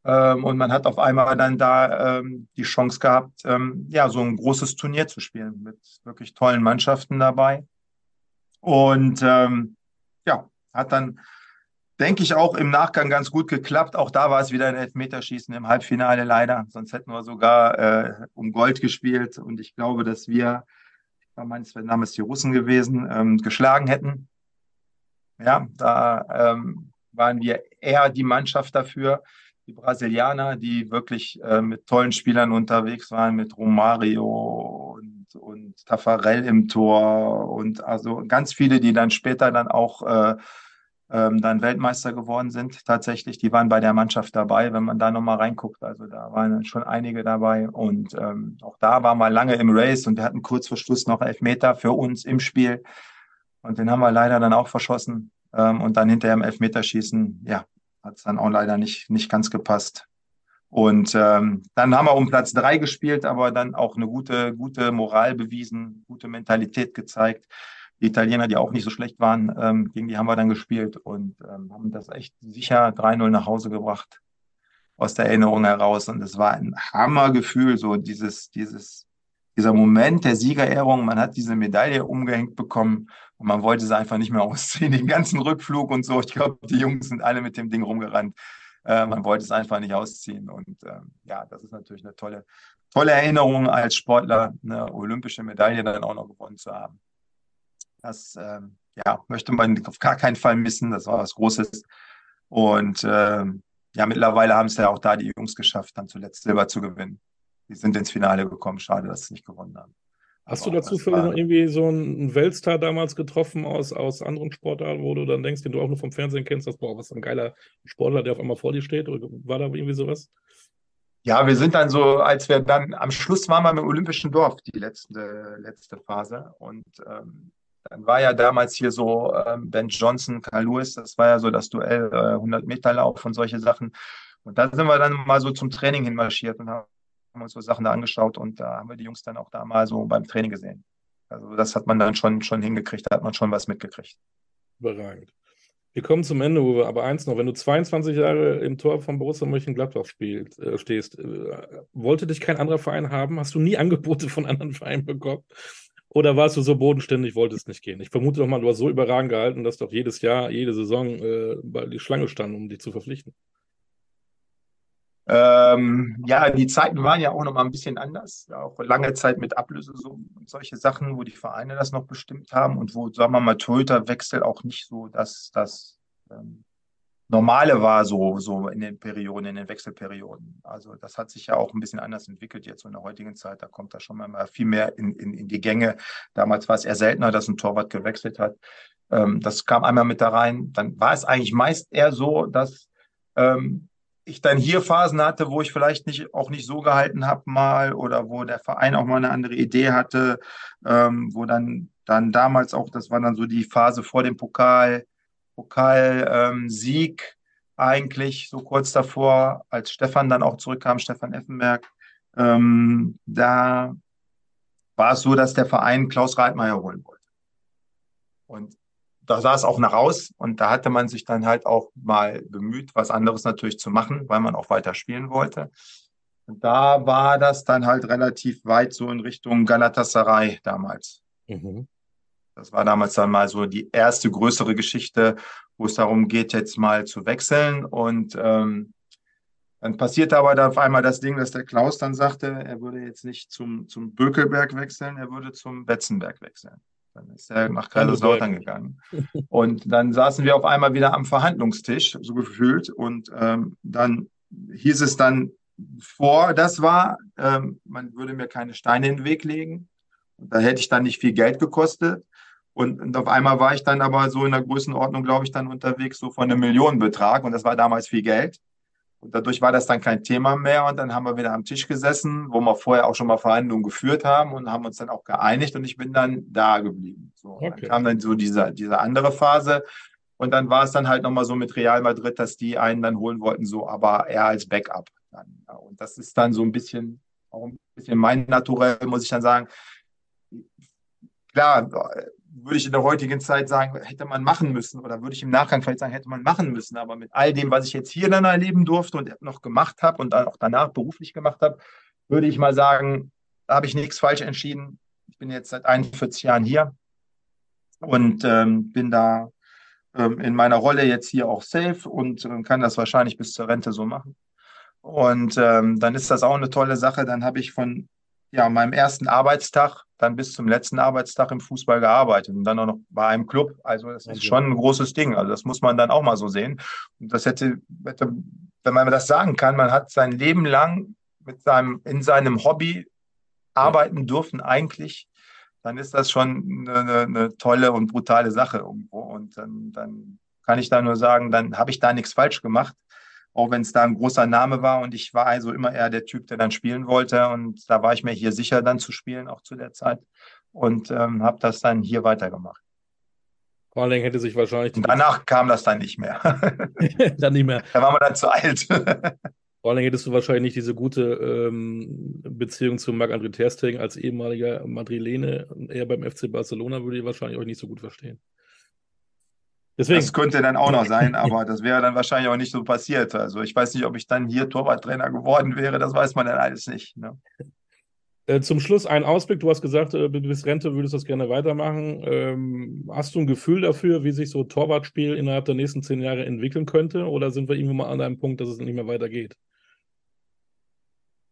Ähm, und man hat auf einmal dann da ähm, die Chance gehabt, ähm, ja, so ein großes Turnier zu spielen mit wirklich tollen Mannschaften dabei. Und ähm, ja, hat dann, denke ich, auch im Nachgang ganz gut geklappt. Auch da war es wieder ein Elfmeterschießen im Halbfinale leider. Sonst hätten wir sogar äh, um Gold gespielt. Und ich glaube, dass wir mein Name ist die Russen gewesen, ähm, geschlagen hätten. Ja, da ähm, waren wir eher die Mannschaft dafür. die Brasilianer, die wirklich äh, mit tollen Spielern unterwegs waren, mit Romario und, und Tafarel im Tor und also ganz viele, die dann später dann auch äh, ähm, dann Weltmeister geworden sind. Tatsächlich, die waren bei der Mannschaft dabei, wenn man da nochmal reinguckt. Also da waren schon einige dabei und ähm, auch da waren wir lange im Race und wir hatten kurz vor Schluss noch Elfmeter für uns im Spiel und den haben wir leider dann auch verschossen ähm, und dann hinterher im Elfmeterschießen, ja, hat es dann auch leider nicht, nicht ganz gepasst. Und ähm, dann haben wir um Platz drei gespielt, aber dann auch eine gute, gute Moral bewiesen, gute Mentalität gezeigt. Die Italiener, die auch nicht so schlecht waren, ähm, gegen die haben wir dann gespielt und ähm, haben das echt sicher 3-0 nach Hause gebracht aus der Erinnerung heraus. Und es war ein Hammergefühl, so dieses, dieses, dieser Moment der Siegerehrung. Man hat diese Medaille umgehängt bekommen und man wollte sie einfach nicht mehr ausziehen. Den ganzen Rückflug und so. Ich glaube, die Jungs sind alle mit dem Ding rumgerannt. Äh, man wollte es einfach nicht ausziehen. Und äh, ja, das ist natürlich eine tolle, tolle Erinnerung als Sportler, eine olympische Medaille dann auch noch gewonnen zu haben. Das ähm, ja, möchte man auf gar keinen Fall missen. Das war was Großes. Und ähm, ja, mittlerweile haben es ja auch da die Jungs geschafft, dann zuletzt Silber zu gewinnen. Die sind ins Finale gekommen. Schade, dass sie nicht gewonnen haben. Hast Aber du dazu vielleicht noch irgendwie so einen Weltstar damals getroffen aus, aus anderen Sportarten, wo du dann denkst, den du auch nur vom Fernsehen kennst, dass, boah, was ein geiler Sportler, der auf einmal vor dir steht? Oder war da irgendwie sowas? Ja, wir sind dann so, als wir dann am Schluss waren wir im Olympischen Dorf, die letzte, letzte Phase. Und ähm, dann war ja damals hier so ähm, Ben Johnson, Carl Lewis, das war ja so das Duell, äh, 100 Meter Lauf und solche Sachen. Und da sind wir dann mal so zum Training hinmarschiert und haben uns so Sachen da angeschaut und da haben wir die Jungs dann auch da mal so beim Training gesehen. Also das hat man dann schon, schon hingekriegt, da hat man schon was mitgekriegt. Überragend. Wir kommen zum Ende, Uwe, aber eins noch, wenn du 22 Jahre im Tor von Borussia Mönchengladbach spielt, äh, stehst, äh, wollte dich kein anderer Verein haben? Hast du nie Angebote von anderen Vereinen bekommen? Oder warst du so bodenständig, wolltest nicht gehen? Ich vermute doch mal, du hast so überragend gehalten, dass doch jedes Jahr, jede Saison äh, die Schlange stand, um dich zu verpflichten. Ähm, ja, die Zeiten waren ja auch noch mal ein bisschen anders. Auch lange Zeit mit Ablösesummen und solche Sachen, wo die Vereine das noch bestimmt haben und wo, sagen wir mal, Torhüterwechsel auch nicht so das, das ähm, Normale war so, so in den Perioden, in den Wechselperioden. Also das hat sich ja auch ein bisschen anders entwickelt jetzt in der heutigen Zeit. Da kommt da schon mal viel mehr in, in, in die Gänge. Damals war es eher seltener, dass ein Torwart gewechselt hat. Ähm, das kam einmal mit da rein. Dann war es eigentlich meist eher so, dass ähm, ich dann hier Phasen hatte, wo ich vielleicht nicht auch nicht so gehalten habe mal oder wo der Verein auch mal eine andere Idee hatte, ähm, wo dann dann damals auch, das war dann so die Phase vor dem Pokal, Pokalsieg ähm, eigentlich so kurz davor, als Stefan dann auch zurückkam, Stefan Effenberg. Ähm, da war es so, dass der Verein Klaus Reitmeier holen wollte. Und da sah es auch nach aus und da hatte man sich dann halt auch mal bemüht, was anderes natürlich zu machen, weil man auch weiter spielen wollte. Und da war das dann halt relativ weit so in Richtung Galatasaray damals. Mhm. Das war damals dann mal so die erste größere Geschichte, wo es darum geht, jetzt mal zu wechseln. Und ähm, dann passierte aber da auf einmal das Ding, dass der Klaus dann sagte, er würde jetzt nicht zum, zum Bökelberg wechseln, er würde zum Betzenberg wechseln. Dann ist er nach Kaiserslautern gegangen. Und dann saßen wir auf einmal wieder am Verhandlungstisch, so gefühlt. Und ähm, dann hieß es dann vor, das war, ähm, man würde mir keine Steine in den Weg legen. Und da hätte ich dann nicht viel Geld gekostet. Und, und auf einmal war ich dann aber so in der Größenordnung, glaube ich, dann unterwegs, so von einem Millionenbetrag. Und das war damals viel Geld. Und dadurch war das dann kein Thema mehr. Und dann haben wir wieder am Tisch gesessen, wo wir vorher auch schon mal Verhandlungen geführt haben und haben uns dann auch geeinigt. Und ich bin dann da geblieben. So, okay. Dann kam dann so diese, diese andere Phase. Und dann war es dann halt nochmal so mit Real Madrid, dass die einen dann holen wollten, so, aber eher als Backup. Dann. Und das ist dann so ein bisschen, auch ein bisschen mein Naturell, muss ich dann sagen. Klar, würde ich in der heutigen Zeit sagen, hätte man machen müssen oder würde ich im Nachgang vielleicht sagen, hätte man machen müssen. Aber mit all dem, was ich jetzt hier dann erleben durfte und noch gemacht habe und auch danach beruflich gemacht habe, würde ich mal sagen, habe ich nichts falsch entschieden. Ich bin jetzt seit 41 Jahren hier und ähm, bin da ähm, in meiner Rolle jetzt hier auch safe und äh, kann das wahrscheinlich bis zur Rente so machen. Und ähm, dann ist das auch eine tolle Sache. Dann habe ich von ja, meinem ersten Arbeitstag dann bis zum letzten Arbeitstag im Fußball gearbeitet und dann auch noch bei einem Club. Also das ist schon ein großes Ding. Also das muss man dann auch mal so sehen. Und das hätte, hätte wenn man das sagen kann, man hat sein Leben lang mit seinem, in seinem Hobby arbeiten dürfen eigentlich, dann ist das schon eine, eine tolle und brutale Sache irgendwo. Und dann, dann kann ich da nur sagen, dann habe ich da nichts falsch gemacht, auch wenn es da ein großer Name war. Und ich war also immer eher der Typ, der dann spielen wollte. Und da war ich mir hier sicher, dann zu spielen, auch zu der Zeit. Und ähm, habe das dann hier weitergemacht. Vor allen Dingen hätte sich wahrscheinlich. Und danach kam das dann nicht mehr. dann nicht mehr. Da waren wir dann zu alt. Vor allen Dingen hättest du wahrscheinlich nicht diese gute ähm, Beziehung zu Marc-André Terstegen als ehemaliger Madrilene. Er beim FC Barcelona würde ich wahrscheinlich euch nicht so gut verstehen. Deswegen. Das könnte dann auch noch sein, aber das wäre dann wahrscheinlich auch nicht so passiert. Also ich weiß nicht, ob ich dann hier Torwarttrainer geworden wäre, das weiß man dann alles nicht. Ne? Äh, zum Schluss ein Ausblick. Du hast gesagt, äh, du bist Rente, würdest das gerne weitermachen. Ähm, hast du ein Gefühl dafür, wie sich so Torwartspiel innerhalb der nächsten zehn Jahre entwickeln könnte? Oder sind wir irgendwann mal an einem Punkt, dass es nicht mehr weitergeht?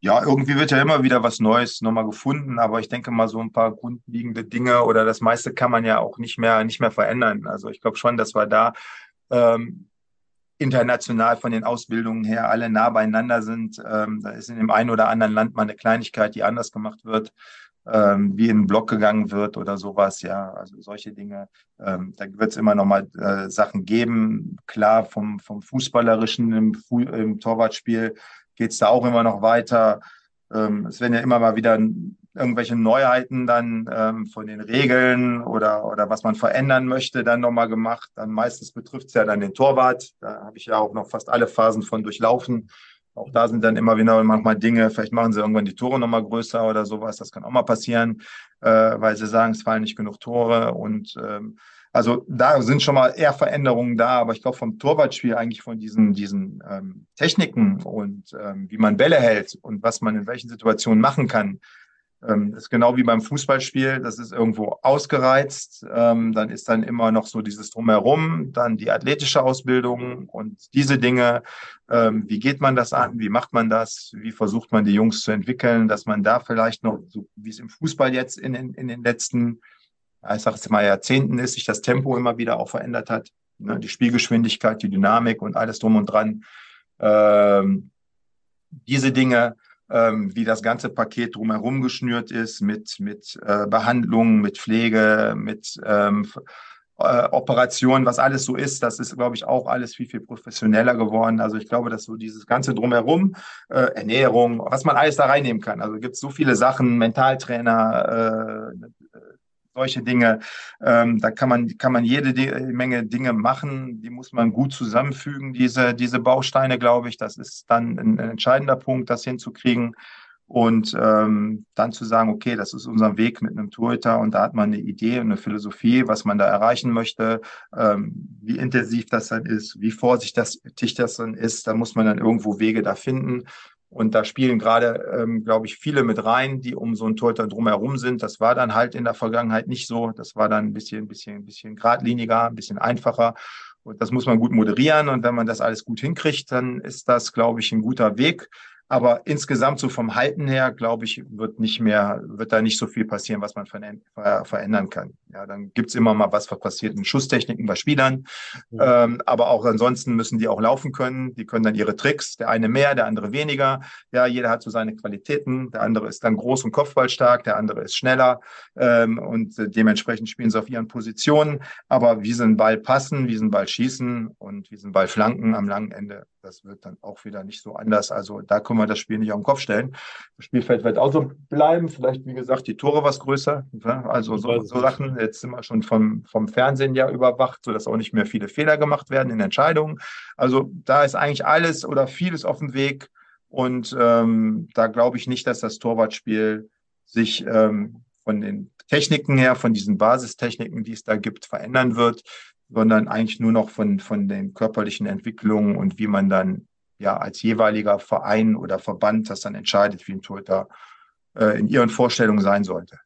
Ja, irgendwie wird ja immer wieder was Neues nochmal gefunden, aber ich denke mal, so ein paar grundlegende Dinge oder das meiste kann man ja auch nicht mehr, nicht mehr verändern. Also ich glaube schon, dass wir da ähm, international von den Ausbildungen her alle nah beieinander sind. Ähm, da ist in dem einen oder anderen Land mal eine Kleinigkeit, die anders gemacht wird, ähm, wie in einen Block gegangen wird oder sowas. Ja, also solche Dinge. Ähm, da wird es immer noch mal äh, Sachen geben. Klar, vom, vom Fußballerischen im, Fu im Torwartspiel geht es da auch immer noch weiter. Ähm, es werden ja immer mal wieder irgendwelche Neuheiten dann ähm, von den Regeln oder, oder was man verändern möchte, dann nochmal gemacht. Dann meistens betrifft es ja dann den Torwart. Da habe ich ja auch noch fast alle Phasen von durchlaufen. Auch da sind dann immer wieder manchmal Dinge, vielleicht machen sie irgendwann die Tore nochmal größer oder sowas. Das kann auch mal passieren, äh, weil sie sagen, es fallen nicht genug Tore. Und ähm, also da sind schon mal eher Veränderungen da, aber ich glaube vom Torwartspiel eigentlich von diesen, diesen ähm, Techniken und ähm, wie man Bälle hält und was man in welchen Situationen machen kann, ähm, ist genau wie beim Fußballspiel, das ist irgendwo ausgereizt, ähm, dann ist dann immer noch so dieses Drumherum, dann die athletische Ausbildung und diese Dinge, ähm, wie geht man das an, wie macht man das, wie versucht man die Jungs zu entwickeln, dass man da vielleicht noch, so wie es im Fußball jetzt in, in, in den letzten, ich sage jetzt mal Jahrzehnten ist, sich das Tempo immer wieder auch verändert hat, ne? die Spielgeschwindigkeit, die Dynamik und alles drum und dran. Ähm, diese Dinge ähm, wie das ganze Paket drumherum geschnürt ist mit, mit äh, Behandlung, mit Pflege, mit ähm, äh, Operationen, was alles so ist, das ist, glaube ich, auch alles viel, viel professioneller geworden. Also ich glaube, dass so dieses ganze drumherum, äh, Ernährung, was man alles da reinnehmen kann. Also gibt es so viele Sachen, Mentaltrainer, äh, solche Dinge. Ähm, da kann man, kann man jede Menge Dinge machen, die muss man gut zusammenfügen, diese, diese Bausteine, glaube ich. Das ist dann ein, ein entscheidender Punkt, das hinzukriegen. Und ähm, dann zu sagen, okay, das ist unser Weg mit einem Torhüter und da hat man eine Idee und eine Philosophie, was man da erreichen möchte, ähm, wie intensiv das dann ist, wie vorsichtig das dann ist, da muss man dann irgendwo Wege da finden. Und da spielen gerade, ähm, glaube ich, viele mit rein, die um so ein Torhüter drumherum sind. Das war dann halt in der Vergangenheit nicht so. Das war dann ein bisschen, ein bisschen, ein bisschen geradliniger, ein bisschen einfacher. Und das muss man gut moderieren. Und wenn man das alles gut hinkriegt, dann ist das, glaube ich, ein guter Weg. Aber insgesamt so vom Halten her, glaube ich, wird nicht mehr, wird da nicht so viel passieren, was man verändern kann. Ja, dann gibt's immer mal was, was passiert in Schusstechniken bei Spielern. Mhm. Ähm, aber auch ansonsten müssen die auch laufen können. Die können dann ihre Tricks, der eine mehr, der andere weniger. Ja, jeder hat so seine Qualitäten. Der andere ist dann groß und kopfballstark, der andere ist schneller. Ähm, und dementsprechend spielen sie auf ihren Positionen. Aber wie sie einen Ball passen, wie sie einen Ball schießen und wie sie einen Ball flanken am langen Ende, das wird dann auch wieder nicht so anders. Also da können wir das Spiel nicht auf den Kopf stellen. Das Spielfeld wird auch so bleiben. Vielleicht, wie gesagt, die Tore was größer. Also so, so Sachen. Jetzt sind wir schon vom, vom Fernsehen ja überwacht, sodass auch nicht mehr viele Fehler gemacht werden in Entscheidungen. Also da ist eigentlich alles oder vieles auf dem Weg. Und ähm, da glaube ich nicht, dass das Torwartspiel sich ähm, von den Techniken her, von diesen Basistechniken, die es da gibt, verändern wird sondern eigentlich nur noch von, von den körperlichen Entwicklungen und wie man dann ja als jeweiliger Verein oder Verband das dann entscheidet, wie ein Torhüter äh, in ihren Vorstellungen sein sollte.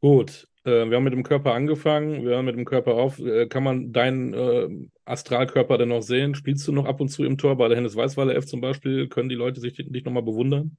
Gut, äh, wir haben mit dem Körper angefangen, wir hören mit dem Körper auf. Äh, kann man deinen äh, Astralkörper denn noch sehen? Spielst du noch ab und zu im Tor bei der Hennes Weißweiler F zum Beispiel? Können die Leute sich dich nochmal bewundern?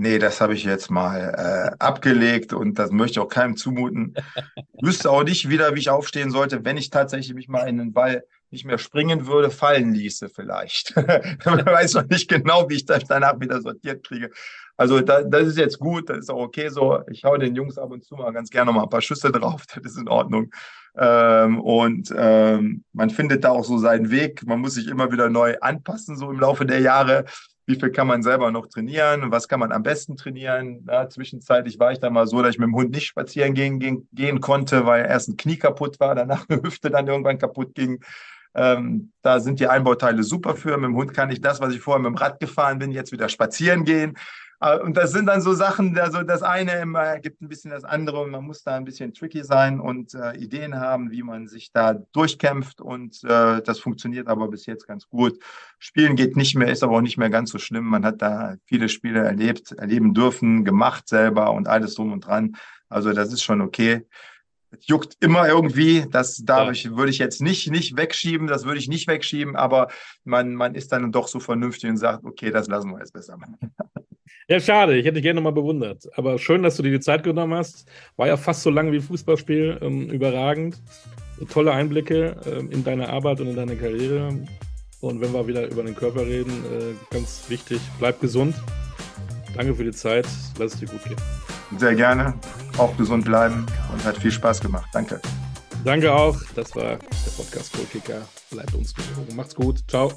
Nee, das habe ich jetzt mal äh, abgelegt und das möchte ich auch keinem zumuten. Wüsste auch nicht wieder, wie ich aufstehen sollte, wenn ich tatsächlich mich mal in den Ball nicht mehr springen würde, fallen ließe vielleicht. Man weiß noch nicht genau, wie ich das danach wieder sortiert kriege. Also da, das ist jetzt gut, das ist auch okay so. Ich hau den Jungs ab und zu mal ganz gerne noch mal ein paar Schüsse drauf, das ist in Ordnung. Ähm, und ähm, man findet da auch so seinen Weg. Man muss sich immer wieder neu anpassen, so im Laufe der Jahre. Wie viel kann man selber noch trainieren? Was kann man am besten trainieren? Ja, zwischenzeitlich war ich da mal so, dass ich mit dem Hund nicht spazieren gehen, gehen, gehen konnte, weil erst ein Knie kaputt war, danach eine Hüfte dann irgendwann kaputt ging. Ähm, da sind die Einbauteile super für. Mit dem Hund kann ich das, was ich vorher mit dem Rad gefahren bin, jetzt wieder spazieren gehen. Äh, und das sind dann so Sachen, also das eine immer gibt ein bisschen das andere und man muss da ein bisschen tricky sein und äh, Ideen haben, wie man sich da durchkämpft und äh, das funktioniert aber bis jetzt ganz gut. Spielen geht nicht mehr, ist aber auch nicht mehr ganz so schlimm. Man hat da viele Spiele erlebt, erleben dürfen, gemacht selber und alles drum und dran. Also das ist schon okay es juckt immer irgendwie. Das darf ja. ich, würde ich jetzt nicht, nicht wegschieben, das würde ich nicht wegschieben, aber man, man ist dann doch so vernünftig und sagt, okay, das lassen wir jetzt besser machen. Ja, schade, ich hätte dich gerne nochmal bewundert. Aber schön, dass du dir die Zeit genommen hast. War ja fast so lang wie Fußballspiel, ähm, überragend. Tolle Einblicke ähm, in deine Arbeit und in deine Karriere. Und wenn wir wieder über den Körper reden, äh, ganz wichtig, bleib gesund. Danke für die Zeit. Lass es dir gut gehen. Sehr gerne. Auch gesund bleiben und hat viel Spaß gemacht. Danke. Danke auch. Das war der Podcast Goalkicker. Bleibt uns gewogen. Macht's gut. Ciao.